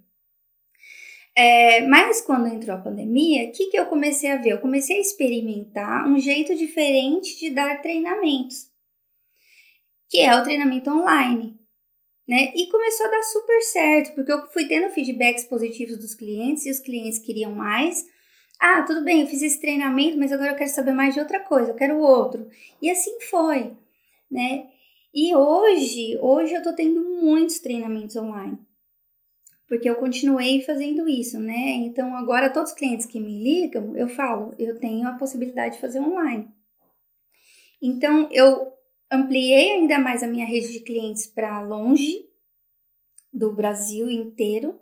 É, mas quando entrou a pandemia, o que, que eu comecei a ver? Eu comecei a experimentar um jeito diferente de dar treinamentos, que é o treinamento online né? E começou a dar super certo, porque eu fui tendo feedbacks positivos dos clientes e os clientes queriam mais. Ah, tudo bem, eu fiz esse treinamento, mas agora eu quero saber mais de outra coisa, eu quero outro. E assim foi, né? E hoje, hoje eu tô tendo muitos treinamentos online. Porque eu continuei fazendo isso, né? Então agora todos os clientes que me ligam, eu falo, eu tenho a possibilidade de fazer online. Então eu ampliei ainda mais a minha rede de clientes para longe do Brasil inteiro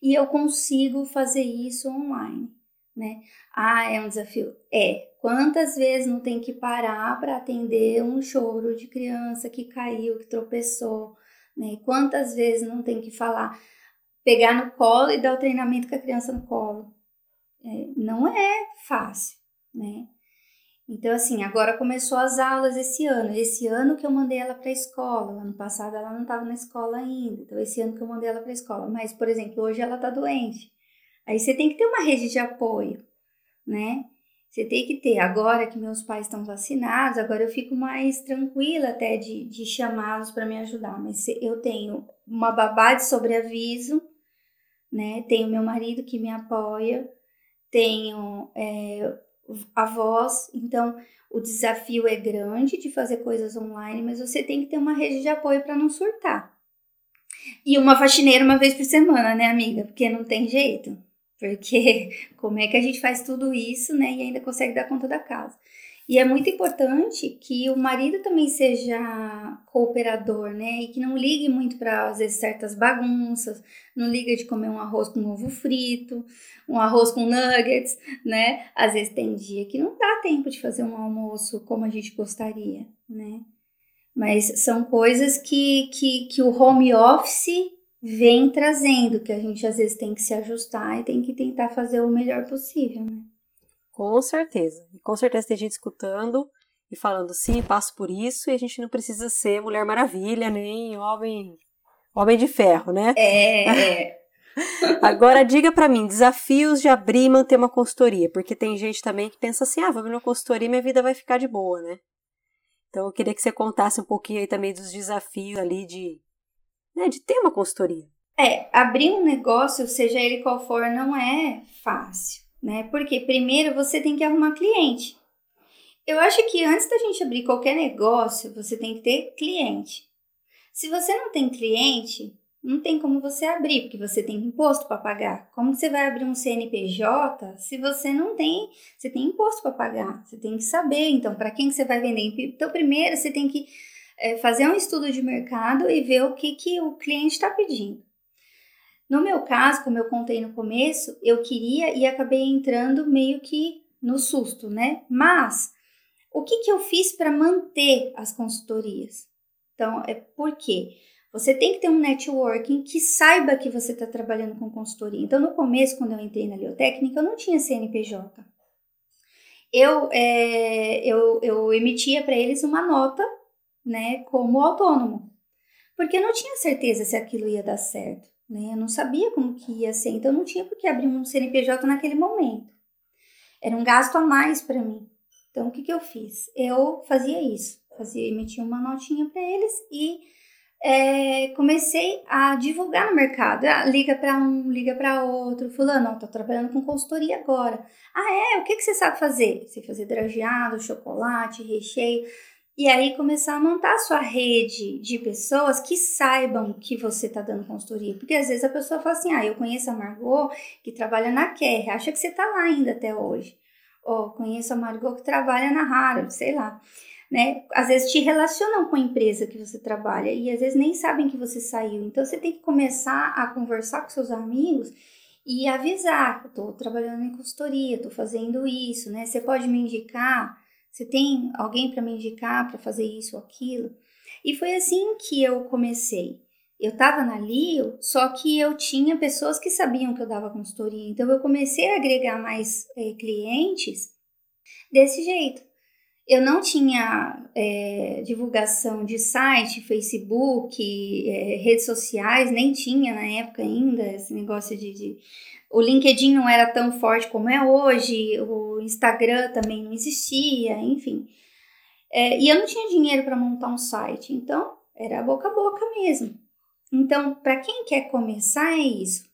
e eu consigo fazer isso online, né? Ah, é um desafio? É. Quantas vezes não tem que parar para atender um choro de criança que caiu, que tropeçou, né? Quantas vezes não tem que falar, pegar no colo e dar o treinamento com a criança no colo? É, não é fácil, né? Então, assim, agora começou as aulas esse ano. Esse ano que eu mandei ela para a escola. Ano passado ela não estava na escola ainda. Então, esse ano que eu mandei ela para a escola. Mas, por exemplo, hoje ela está doente. Aí você tem que ter uma rede de apoio, né? Você tem que ter. Agora que meus pais estão vacinados, agora eu fico mais tranquila até de, de chamá-los para me ajudar. Mas eu tenho uma babá de sobreaviso, né? Tenho meu marido que me apoia, tenho é, avós, então o desafio é grande de fazer coisas online, mas você tem que ter uma rede de apoio para não surtar. E uma faxineira uma vez por semana, né, amiga? Porque não tem jeito. Porque [LAUGHS] como é que a gente faz tudo isso, né, e ainda consegue dar conta da casa? E é muito importante que o marido também seja cooperador, né? E que não ligue muito para, às vezes, certas bagunças, não liga de comer um arroz com ovo frito, um arroz com nuggets, né? Às vezes tem dia que não dá tempo de fazer um almoço como a gente gostaria, né? Mas são coisas que, que, que o home office vem trazendo, que a gente às vezes tem que se ajustar e tem que tentar fazer o melhor possível, né? Com certeza. Com certeza tem gente escutando e falando, sim, passo por isso, e a gente não precisa ser Mulher Maravilha, nem homem, homem de ferro, né? É. é. [LAUGHS] Agora diga para mim, desafios de abrir e manter uma consultoria, porque tem gente também que pensa assim, ah, vou abrir uma consultoria e minha vida vai ficar de boa, né? Então eu queria que você contasse um pouquinho aí também dos desafios ali de, né, de ter uma consultoria. É, abrir um negócio, seja ele qual for, não é fácil né? Porque primeiro você tem que arrumar cliente. Eu acho que antes da gente abrir qualquer negócio, você tem que ter cliente. Se você não tem cliente, não tem como você abrir, porque você tem imposto para pagar. Como você vai abrir um CNPJ se você não tem, você tem imposto para pagar? Você tem que saber, então, para quem que você vai vender. Então, primeiro você tem que é, fazer um estudo de mercado e ver o que, que o cliente está pedindo. No meu caso, como eu contei no começo, eu queria e acabei entrando meio que no susto, né? Mas o que, que eu fiz para manter as consultorias? Então, é porque você tem que ter um networking que saiba que você está trabalhando com consultoria. Então, no começo, quando eu entrei na Leotécnica, eu não tinha CNPJ. Eu, é, eu, eu emitia para eles uma nota, né, como autônomo, porque eu não tinha certeza se aquilo ia dar certo né? Eu não sabia como que ia ser, então não tinha por que abrir um CNPJ naquele momento. Era um gasto a mais para mim. Então o que, que eu fiz? Eu fazia isso, fazia, emitia uma notinha para eles e é, comecei a divulgar no mercado. Ah, liga para um, liga para outro. Fulano, estou trabalhando com consultoria agora. Ah, é? O que, que você sabe fazer? Sei fazer drageado, chocolate, recheio e aí começar a montar a sua rede de pessoas que saibam que você está dando consultoria. Porque às vezes a pessoa fala assim: ah, eu conheço a Margot que trabalha na Kerr, acha que você está lá ainda até hoje. Ou conheço a Margot que trabalha na Harvard, sei lá. Né? Às vezes te relacionam com a empresa que você trabalha e às vezes nem sabem que você saiu. Então você tem que começar a conversar com seus amigos e avisar: estou trabalhando em consultoria, estou fazendo isso, né? Você pode me indicar você tem alguém para me indicar para fazer isso ou aquilo? E foi assim que eu comecei. Eu estava na Lio, só que eu tinha pessoas que sabiam que eu dava consultoria. Então eu comecei a agregar mais é, clientes desse jeito. Eu não tinha é, divulgação de site, Facebook, é, redes sociais, nem tinha na época ainda esse negócio de, de o LinkedIn não era tão forte como é hoje, o Instagram também não existia, enfim. É, e eu não tinha dinheiro para montar um site, então era boca a boca mesmo. Então, para quem quer começar, é isso.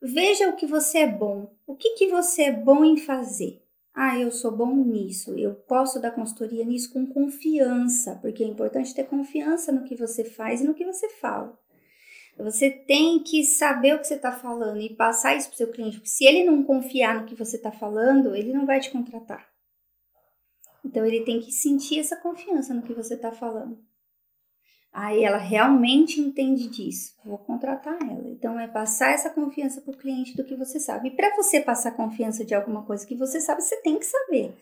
Veja o que você é bom. O que, que você é bom em fazer? Ah, eu sou bom nisso. Eu posso dar consultoria nisso com confiança, porque é importante ter confiança no que você faz e no que você fala. Você tem que saber o que você está falando e passar isso para o seu cliente. Porque se ele não confiar no que você está falando, ele não vai te contratar. Então ele tem que sentir essa confiança no que você está falando. Aí ela realmente entende disso. Vou contratar ela. Então é passar essa confiança para o cliente do que você sabe. E para você passar confiança de alguma coisa que você sabe, você tem que saber.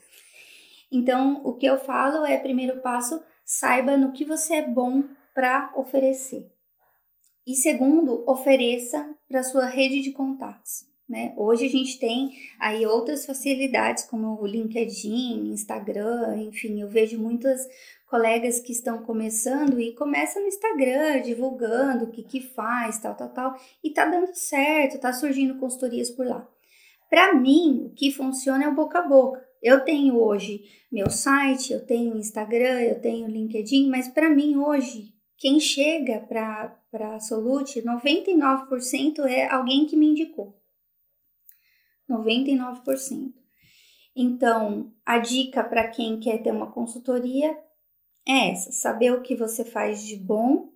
Então o que eu falo é primeiro passo, saiba no que você é bom para oferecer. E segundo, ofereça para sua rede de contatos. Né? Hoje a gente tem aí outras facilidades como o LinkedIn, Instagram, enfim, eu vejo muitas colegas que estão começando e começa no Instagram, divulgando o que que faz, tal, tal, tal, e tá dando certo, tá surgindo consultorias por lá. Para mim, o que funciona é o boca a boca. Eu tenho hoje meu site, eu tenho Instagram, eu tenho LinkedIn, mas para mim hoje, quem chega para a Solute, 99% é alguém que me indicou. 99%. Então, a dica para quem quer ter uma consultoria é essa: saber o que você faz de bom,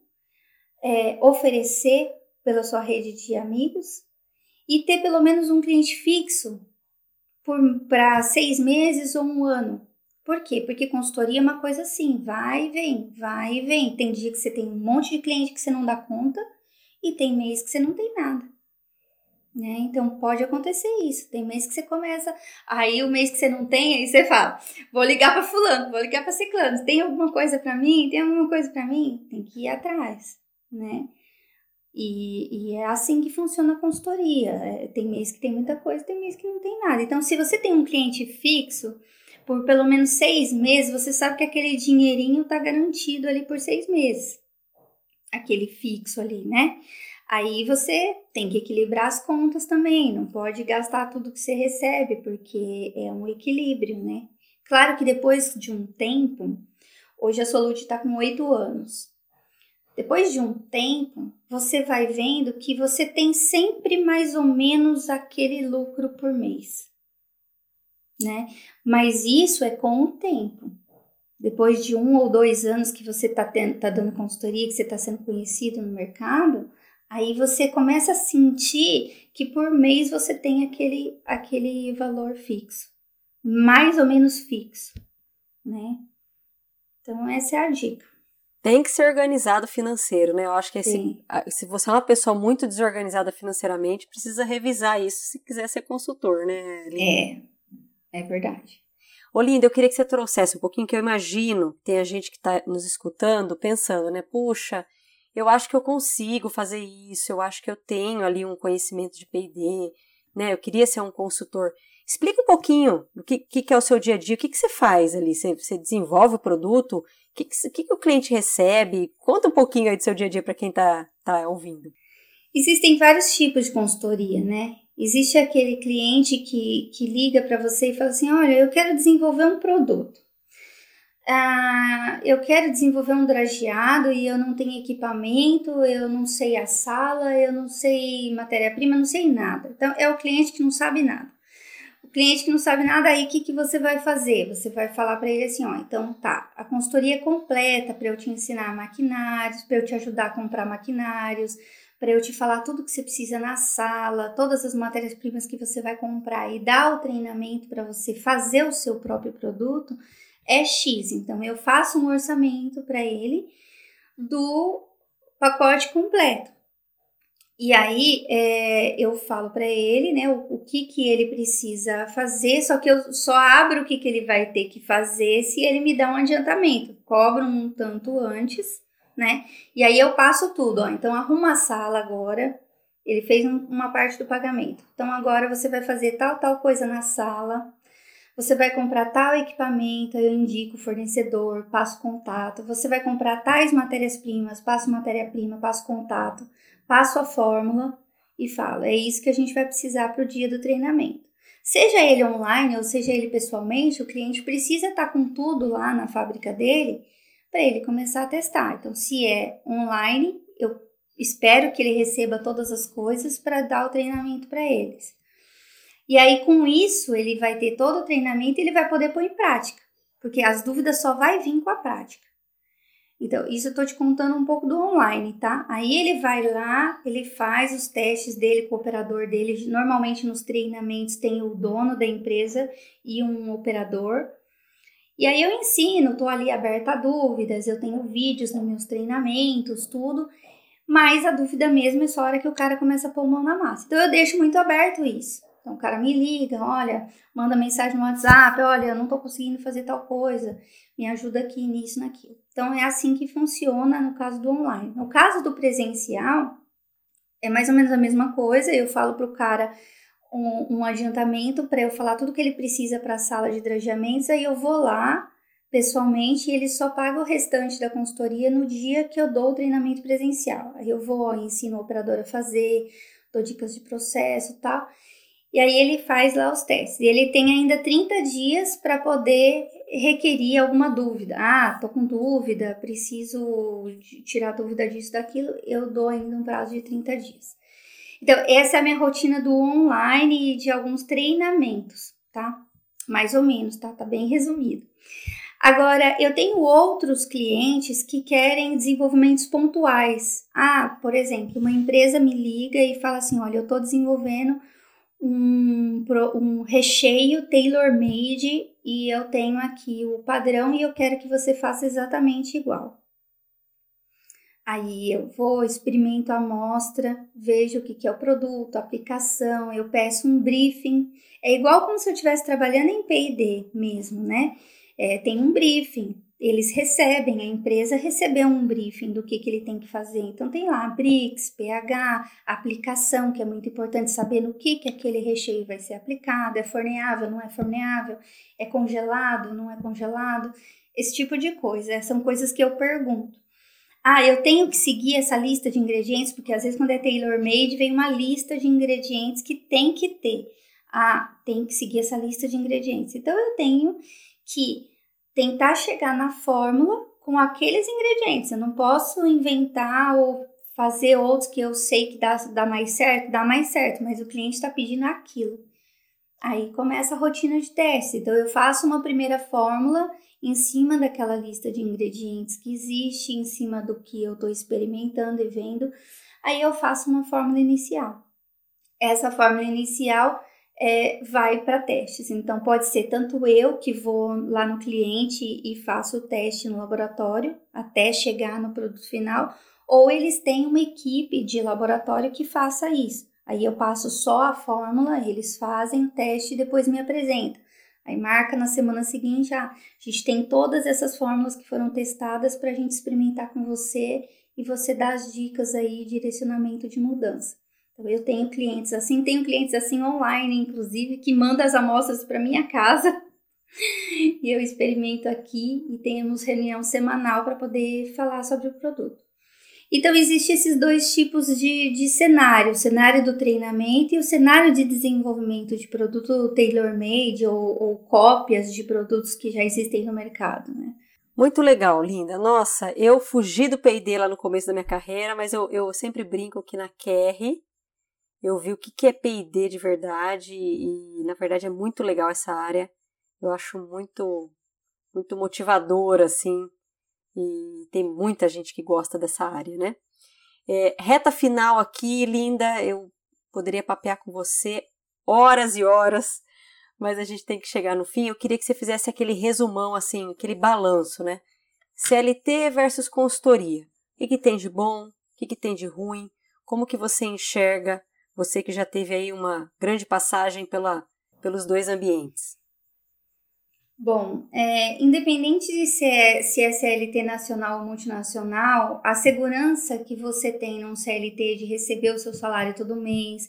é, oferecer pela sua rede de amigos e ter pelo menos um cliente fixo para seis meses ou um ano. Por quê? Porque consultoria é uma coisa assim, vai e vem, vai e vem. Tem dia que você tem um monte de cliente que você não dá conta e tem mês que você não tem nada. Né? Então pode acontecer isso. Tem mês que você começa, aí o mês que você não tem, aí você fala: vou ligar para fulano, vou ligar para ciclano. Tem alguma coisa para mim? Tem alguma coisa para mim? Tem que ir atrás, né? E, e, é assim que funciona a consultoria. É, tem mês que tem muita coisa, tem mês que não tem nada. Então, se você tem um cliente fixo, por pelo menos seis meses, você sabe que aquele dinheirinho está garantido ali por seis meses. Aquele fixo ali, né? Aí você tem que equilibrar as contas também, não pode gastar tudo que você recebe, porque é um equilíbrio, né? Claro que depois de um tempo, hoje a Solute está com oito anos. Depois de um tempo, você vai vendo que você tem sempre mais ou menos aquele lucro por mês, né? Mas isso é com o tempo. Depois de um ou dois anos que você está tá dando consultoria, que você está sendo conhecido no mercado, Aí você começa a sentir que por mês você tem aquele, aquele valor fixo, mais ou menos fixo, né? Então, essa é a dica. Tem que ser organizado financeiro, né? Eu acho que esse, se você é uma pessoa muito desorganizada financeiramente, precisa revisar isso se quiser ser consultor, né? Linda? É, é verdade. Ô, Linda, eu queria que você trouxesse um pouquinho, que eu imagino, tem a gente que está nos escutando, pensando, né? Puxa, eu acho que eu consigo fazer isso, eu acho que eu tenho ali um conhecimento de P&D, né? Eu queria ser um consultor. Explica um pouquinho o que, que, é o seu dia a dia, o que, que você faz ali? Você, você desenvolve o produto? O que, que, que, o cliente recebe? Conta um pouquinho aí do seu dia a dia para quem está tá ouvindo. Existem vários tipos de consultoria, né? Existe aquele cliente que, que liga para você e fala assim: olha, eu quero desenvolver um produto ah, eu quero desenvolver um drageado e eu não tenho equipamento, eu não sei a sala, eu não sei matéria-prima, não sei nada. Então, é o cliente que não sabe nada. O cliente que não sabe nada, aí o que, que você vai fazer? Você vai falar para ele assim: ó, então tá, a consultoria completa para eu te ensinar maquinários, para eu te ajudar a comprar maquinários, para eu te falar tudo que você precisa na sala, todas as matérias-primas que você vai comprar e dar o treinamento para você fazer o seu próprio produto é X. Então, eu faço um orçamento para ele do pacote completo. E aí é, eu falo para ele, né, o, o, que que ele precisa fazer, só que eu só abro o que que ele vai ter que fazer se ele me dá um adiantamento. Cobro um tanto antes, né? E aí eu passo tudo, ó. Então arruma a sala agora. Ele fez um, uma parte do pagamento. Então agora você vai fazer tal tal coisa na sala. Você vai comprar tal equipamento, eu indico o fornecedor, passo contato. Você vai comprar tais matérias-primas, passo matéria-prima, passo contato, passo a fórmula e falo: é isso que a gente vai precisar para o dia do treinamento. Seja ele online ou seja ele pessoalmente, o cliente precisa estar tá com tudo lá na fábrica dele para ele começar a testar. Então, se é online, eu espero que ele receba todas as coisas para dar o treinamento para eles. E aí, com isso, ele vai ter todo o treinamento e ele vai poder pôr em prática, porque as dúvidas só vai vir com a prática. Então, isso eu tô te contando um pouco do online, tá? Aí ele vai lá, ele faz os testes dele com o operador dele. Normalmente nos treinamentos tem o dono da empresa e um operador. E aí eu ensino, estou ali aberta a dúvidas, eu tenho vídeos nos meus treinamentos, tudo, mas a dúvida mesmo é só a hora que o cara começa a pôr mão na massa. Então eu deixo muito aberto isso. Então o cara me liga, olha, manda mensagem no WhatsApp, olha, eu não estou conseguindo fazer tal coisa, me ajuda aqui nisso, naquilo. Então é assim que funciona no caso do online. No caso do presencial, é mais ou menos a mesma coisa, eu falo para o cara um, um adiantamento para eu falar tudo que ele precisa para a sala de drageamentos, aí eu vou lá pessoalmente e ele só paga o restante da consultoria no dia que eu dou o treinamento presencial. Aí eu vou, ensino o operador a fazer, dou dicas de processo e tal. E aí ele faz lá os testes. E ele tem ainda 30 dias para poder requerir alguma dúvida. Ah, tô com dúvida, preciso tirar dúvida disso, daquilo. Eu dou ainda um prazo de 30 dias. Então, essa é a minha rotina do online e de alguns treinamentos, tá? Mais ou menos, tá? Tá bem resumido. Agora, eu tenho outros clientes que querem desenvolvimentos pontuais. Ah, por exemplo, uma empresa me liga e fala assim: olha, eu estou desenvolvendo um, um recheio tailor-made e eu tenho aqui o padrão e eu quero que você faça exatamente igual. Aí eu vou, experimento a amostra, vejo o que, que é o produto, a aplicação, eu peço um briefing. É igual como se eu estivesse trabalhando em PD mesmo, né? É, tem um briefing, eles recebem, a empresa recebeu um briefing do que, que ele tem que fazer. Então tem lá BRICS, pH, aplicação, que é muito importante saber no que, que aquele recheio vai ser aplicado, é forneável, não é forneável, é congelado, não é congelado, esse tipo de coisa. São coisas que eu pergunto ah, eu tenho que seguir essa lista de ingredientes, porque às vezes quando é tailor-made vem uma lista de ingredientes que tem que ter. Ah, tem que seguir essa lista de ingredientes. Então eu tenho que tentar chegar na fórmula com aqueles ingredientes. Eu não posso inventar ou fazer outros que eu sei que dá, dá mais certo, dá mais certo, mas o cliente está pedindo aquilo. Aí começa a rotina de teste. Então eu faço uma primeira fórmula em cima daquela lista de ingredientes que existe, em cima do que eu estou experimentando e vendo, aí eu faço uma fórmula inicial. Essa fórmula inicial é, vai para testes. Então, pode ser tanto eu que vou lá no cliente e faço o teste no laboratório até chegar no produto final, ou eles têm uma equipe de laboratório que faça isso. Aí eu passo só a fórmula, eles fazem o teste e depois me apresentam. Aí marca na semana seguinte, ah, a gente tem todas essas fórmulas que foram testadas para a gente experimentar com você e você dá as dicas aí, direcionamento de mudança. Então eu tenho clientes assim, tenho clientes assim online, inclusive, que mandam as amostras para minha casa [LAUGHS] e eu experimento aqui e temos reunião semanal para poder falar sobre o produto. Então, existem esses dois tipos de, de cenário: o cenário do treinamento e o cenário de desenvolvimento de produto tailor-made ou, ou cópias de produtos que já existem no mercado, né? Muito legal, linda. Nossa, eu fugi do P&D lá no começo da minha carreira, mas eu, eu sempre brinco que na QR eu vi o que, que é P&D de verdade e, na verdade, é muito legal essa área. Eu acho muito, muito motivadora, assim, e tem muita gente que gosta dessa área, né? É, reta final aqui, linda, eu poderia papear com você horas e horas, mas a gente tem que chegar no fim. Eu queria que você fizesse aquele resumão, assim, aquele balanço, né? CLT versus consultoria. O que, que tem de bom? O que, que tem de ruim? Como que você enxerga, você que já teve aí uma grande passagem pela, pelos dois ambientes? Bom, é, independente de se é, se é CLT nacional ou multinacional, a segurança que você tem num CLT de receber o seu salário todo mês,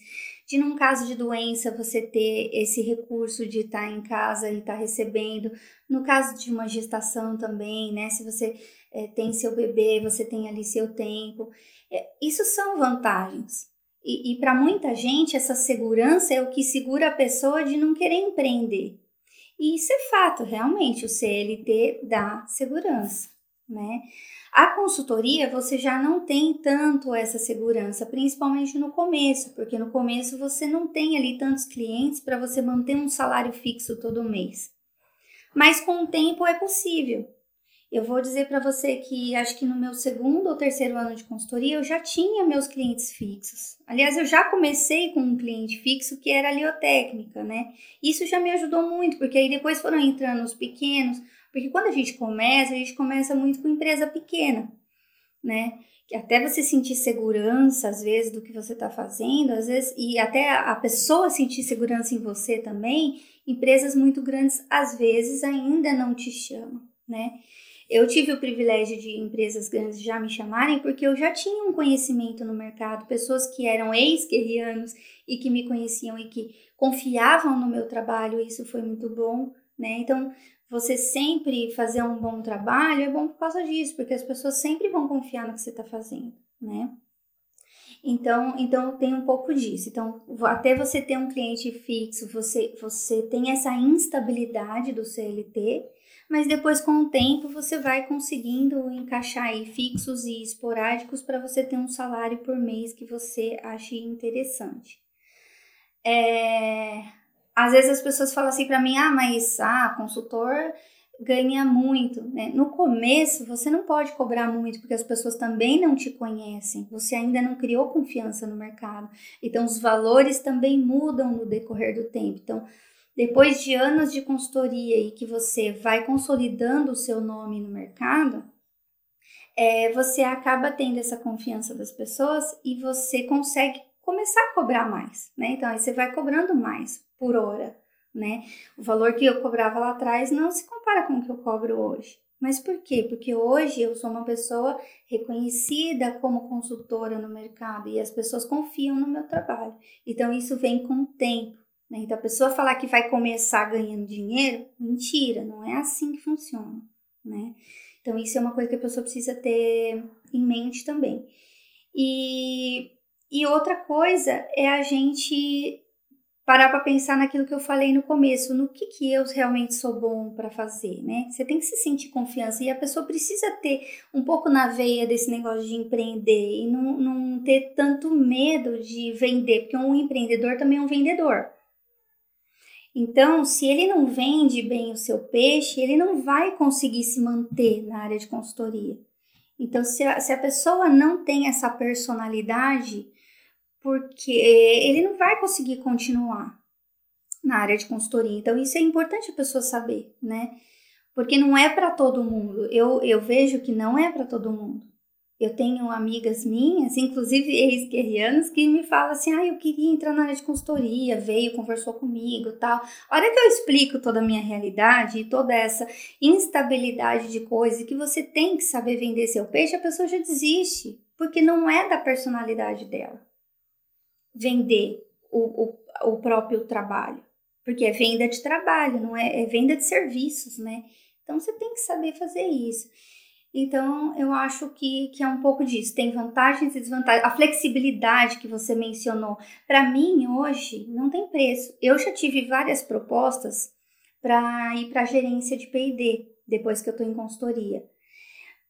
de num caso de doença você ter esse recurso de estar em casa e estar recebendo, no caso de uma gestação também, né? Se você é, tem seu bebê, você tem ali seu tempo, é, isso são vantagens. E, e para muita gente, essa segurança é o que segura a pessoa de não querer empreender e isso é fato, realmente, o CLT dá segurança, né? A consultoria você já não tem tanto essa segurança, principalmente no começo, porque no começo você não tem ali tantos clientes para você manter um salário fixo todo mês. Mas com o tempo é possível. Eu vou dizer para você que acho que no meu segundo ou terceiro ano de consultoria eu já tinha meus clientes fixos. Aliás, eu já comecei com um cliente fixo que era a liotécnica, né? Isso já me ajudou muito, porque aí depois foram entrando os pequenos, Porque quando a gente começa, a gente começa muito com empresa pequena, né? Que até você sentir segurança, às vezes, do que você está fazendo, às vezes, e até a pessoa sentir segurança em você também, empresas muito grandes, às vezes, ainda não te chamam, né? Eu tive o privilégio de empresas grandes já me chamarem porque eu já tinha um conhecimento no mercado, pessoas que eram ex-guerrianos e que me conheciam e que confiavam no meu trabalho, isso foi muito bom, né? Então, você sempre fazer um bom trabalho é bom por causa disso, porque as pessoas sempre vão confiar no que você está fazendo, né? Então, então tem um pouco disso. Então, até você ter um cliente fixo, você, você tem essa instabilidade do CLT, mas depois com o tempo você vai conseguindo encaixar aí fixos e esporádicos para você ter um salário por mês que você ache interessante. É, às vezes as pessoas falam assim para mim, ah, mas ah, consultor ganha muito, né? No começo você não pode cobrar muito porque as pessoas também não te conhecem, você ainda não criou confiança no mercado. Então os valores também mudam no decorrer do tempo. Então, depois de anos de consultoria e que você vai consolidando o seu nome no mercado, é, você acaba tendo essa confiança das pessoas e você consegue começar a cobrar mais, né? Então aí você vai cobrando mais por hora, né? O valor que eu cobrava lá atrás não se compara com o que eu cobro hoje. Mas por quê? Porque hoje eu sou uma pessoa reconhecida como consultora no mercado e as pessoas confiam no meu trabalho. Então isso vem com o tempo. Né? Então, a pessoa falar que vai começar ganhando dinheiro, mentira, não é assim que funciona. Né? Então, isso é uma coisa que a pessoa precisa ter em mente também. E, e outra coisa é a gente parar para pensar naquilo que eu falei no começo, no que, que eu realmente sou bom para fazer, né? Você tem que se sentir confiança e a pessoa precisa ter um pouco na veia desse negócio de empreender e não, não ter tanto medo de vender, porque um empreendedor também é um vendedor. Então, se ele não vende bem o seu peixe, ele não vai conseguir se manter na área de consultoria. Então, se a, se a pessoa não tem essa personalidade, porque ele não vai conseguir continuar na área de consultoria. Então, isso é importante a pessoa saber, né? Porque não é para todo mundo. Eu, eu vejo que não é para todo mundo. Eu tenho amigas minhas, inclusive ex-guerrianos, que me falam assim: ah, eu queria entrar na área de consultoria, veio, conversou comigo tal. A hora que eu explico toda a minha realidade e toda essa instabilidade de coisas que você tem que saber vender seu peixe, a pessoa já desiste, porque não é da personalidade dela vender o, o, o próprio trabalho. Porque é venda de trabalho, não é, é venda de serviços, né? Então você tem que saber fazer isso. Então, eu acho que, que é um pouco disso. Tem vantagens e desvantagens. A flexibilidade que você mencionou, para mim, hoje, não tem preço. Eu já tive várias propostas para ir para gerência de PD, depois que eu estou em consultoria.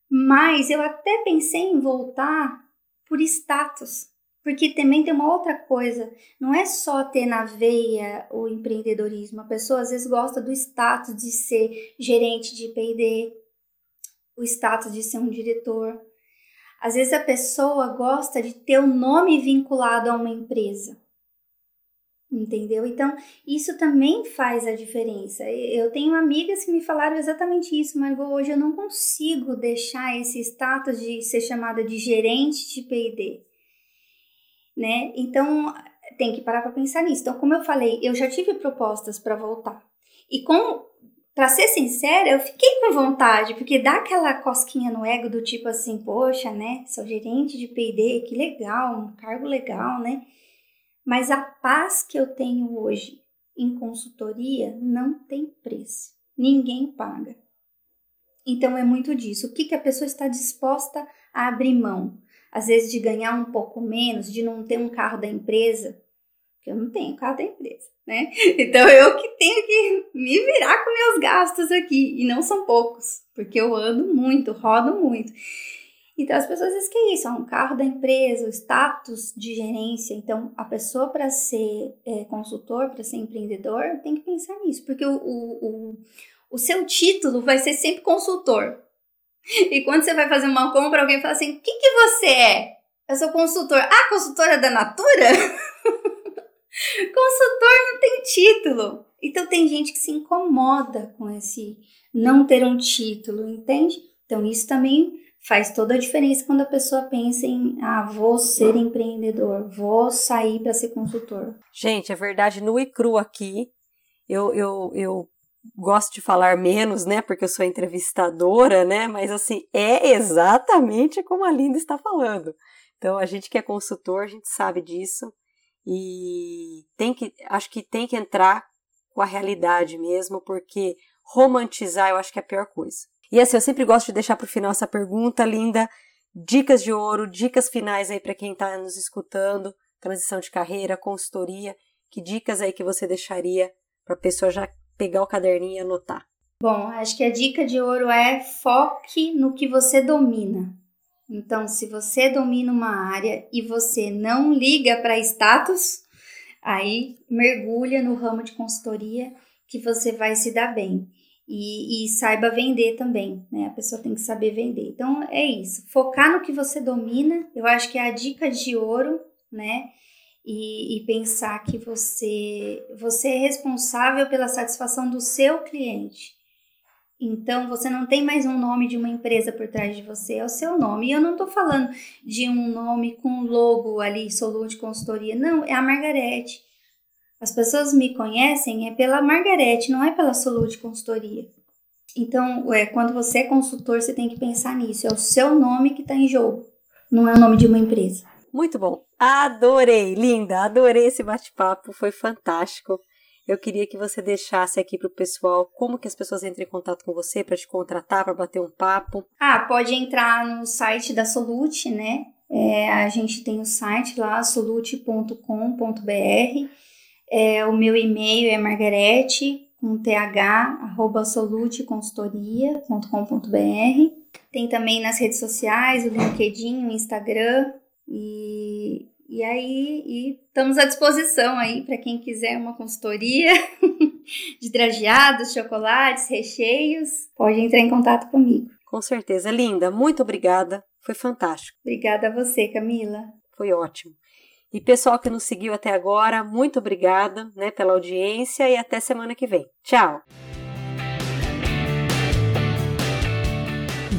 Mas eu até pensei em voltar por status. Porque também tem uma outra coisa, não é só ter na veia o empreendedorismo. A pessoa às vezes gosta do status de ser gerente de PD, o status de ser um diretor. Às vezes a pessoa gosta de ter o nome vinculado a uma empresa. Entendeu? Então, isso também faz a diferença. Eu tenho amigas que me falaram exatamente isso, Margot. Hoje eu não consigo deixar esse status de ser chamada de gerente de PD. Né? Então, tem que parar para pensar nisso. Então, como eu falei, eu já tive propostas para voltar. E com para ser sincera, eu fiquei com vontade, porque dá aquela cosquinha no ego do tipo assim, poxa, né? Sou gerente de PD, que legal, um cargo legal, né? Mas a paz que eu tenho hoje em consultoria não tem preço. Ninguém paga. Então é muito disso. O que, que a pessoa está disposta a abrir mão? Às vezes de ganhar um pouco menos, de não ter um carro da empresa, porque eu não tenho carro da empresa, né? [LAUGHS] Então eu que tenho que me virar com meus gastos aqui, e não são poucos, porque eu ando muito, rodo muito. Então as pessoas dizem que é isso, é um carro da empresa, o status de gerência. Então a pessoa para ser é, consultor, para ser empreendedor, tem que pensar nisso, porque o, o, o, o seu título vai ser sempre consultor. E quando você vai fazer uma compra, alguém fala assim: o que, que você é? Eu sou consultor. Ah, consultora da Natura? [LAUGHS] Consultor não tem título. Então tem gente que se incomoda com esse não ter um título, entende? Então isso também faz toda a diferença quando a pessoa pensa em, ah, vou ser empreendedor, vou sair para ser consultor. Gente, é verdade, no e cru aqui, eu, eu, eu gosto de falar menos, né, porque eu sou entrevistadora, né, mas assim, é exatamente como a Linda está falando. Então, a gente que é consultor, a gente sabe disso e tem que, acho que tem que entrar com a realidade mesmo, porque romantizar eu acho que é a pior coisa. E assim, eu sempre gosto de deixar para o final essa pergunta, Linda, dicas de ouro, dicas finais aí para quem está nos escutando, transição de carreira, consultoria, que dicas aí que você deixaria para a pessoa já pegar o caderninho e anotar? Bom, acho que a dica de ouro é foque no que você domina. Então, se você domina uma área e você não liga para status, aí mergulha no ramo de consultoria que você vai se dar bem. E, e, saiba vender também, né? A pessoa tem que saber vender. Então é isso. Focar no que você domina, eu acho que é a dica de ouro, né? E, e pensar que você, você é responsável pela satisfação do seu cliente. Então, você não tem mais um nome de uma empresa por trás de você, é o seu nome. E eu não estou falando de um nome com logo ali, Solute Consultoria. Não, é a Margarete. As pessoas me conhecem é pela Margarete, não é pela Solute Consultoria. Então, é, quando você é consultor, você tem que pensar nisso. É o seu nome que está em jogo, não é o nome de uma empresa. Muito bom. Adorei, linda. Adorei esse bate-papo. Foi fantástico. Eu queria que você deixasse aqui para o pessoal como que as pessoas entram em contato com você para te contratar, para bater um papo. Ah, pode entrar no site da Solute, né? É, a gente tem o site lá, solute.com.br. É, o meu e-mail é margarete, com th, arroba soluteconsultoria.com.br. Tem também nas redes sociais, o LinkedIn, o Instagram. E e aí, e estamos à disposição aí para quem quiser uma consultoria [LAUGHS] de trajeados, chocolates, recheios, pode entrar em contato comigo. Com certeza, linda. Muito obrigada. Foi fantástico. Obrigada a você, Camila. Foi ótimo. E pessoal que nos seguiu até agora, muito obrigada, né, pela audiência e até semana que vem. Tchau.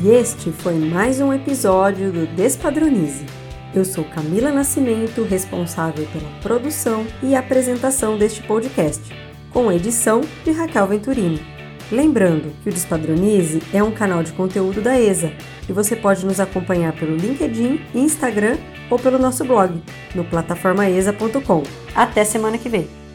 E este foi mais um episódio do Despadronize eu sou Camila Nascimento, responsável pela produção e apresentação deste podcast, com edição de Raquel Venturini. Lembrando que o Despadronize é um canal de conteúdo da ESA e você pode nos acompanhar pelo LinkedIn, Instagram ou pelo nosso blog no plataformaesa.com. Até semana que vem!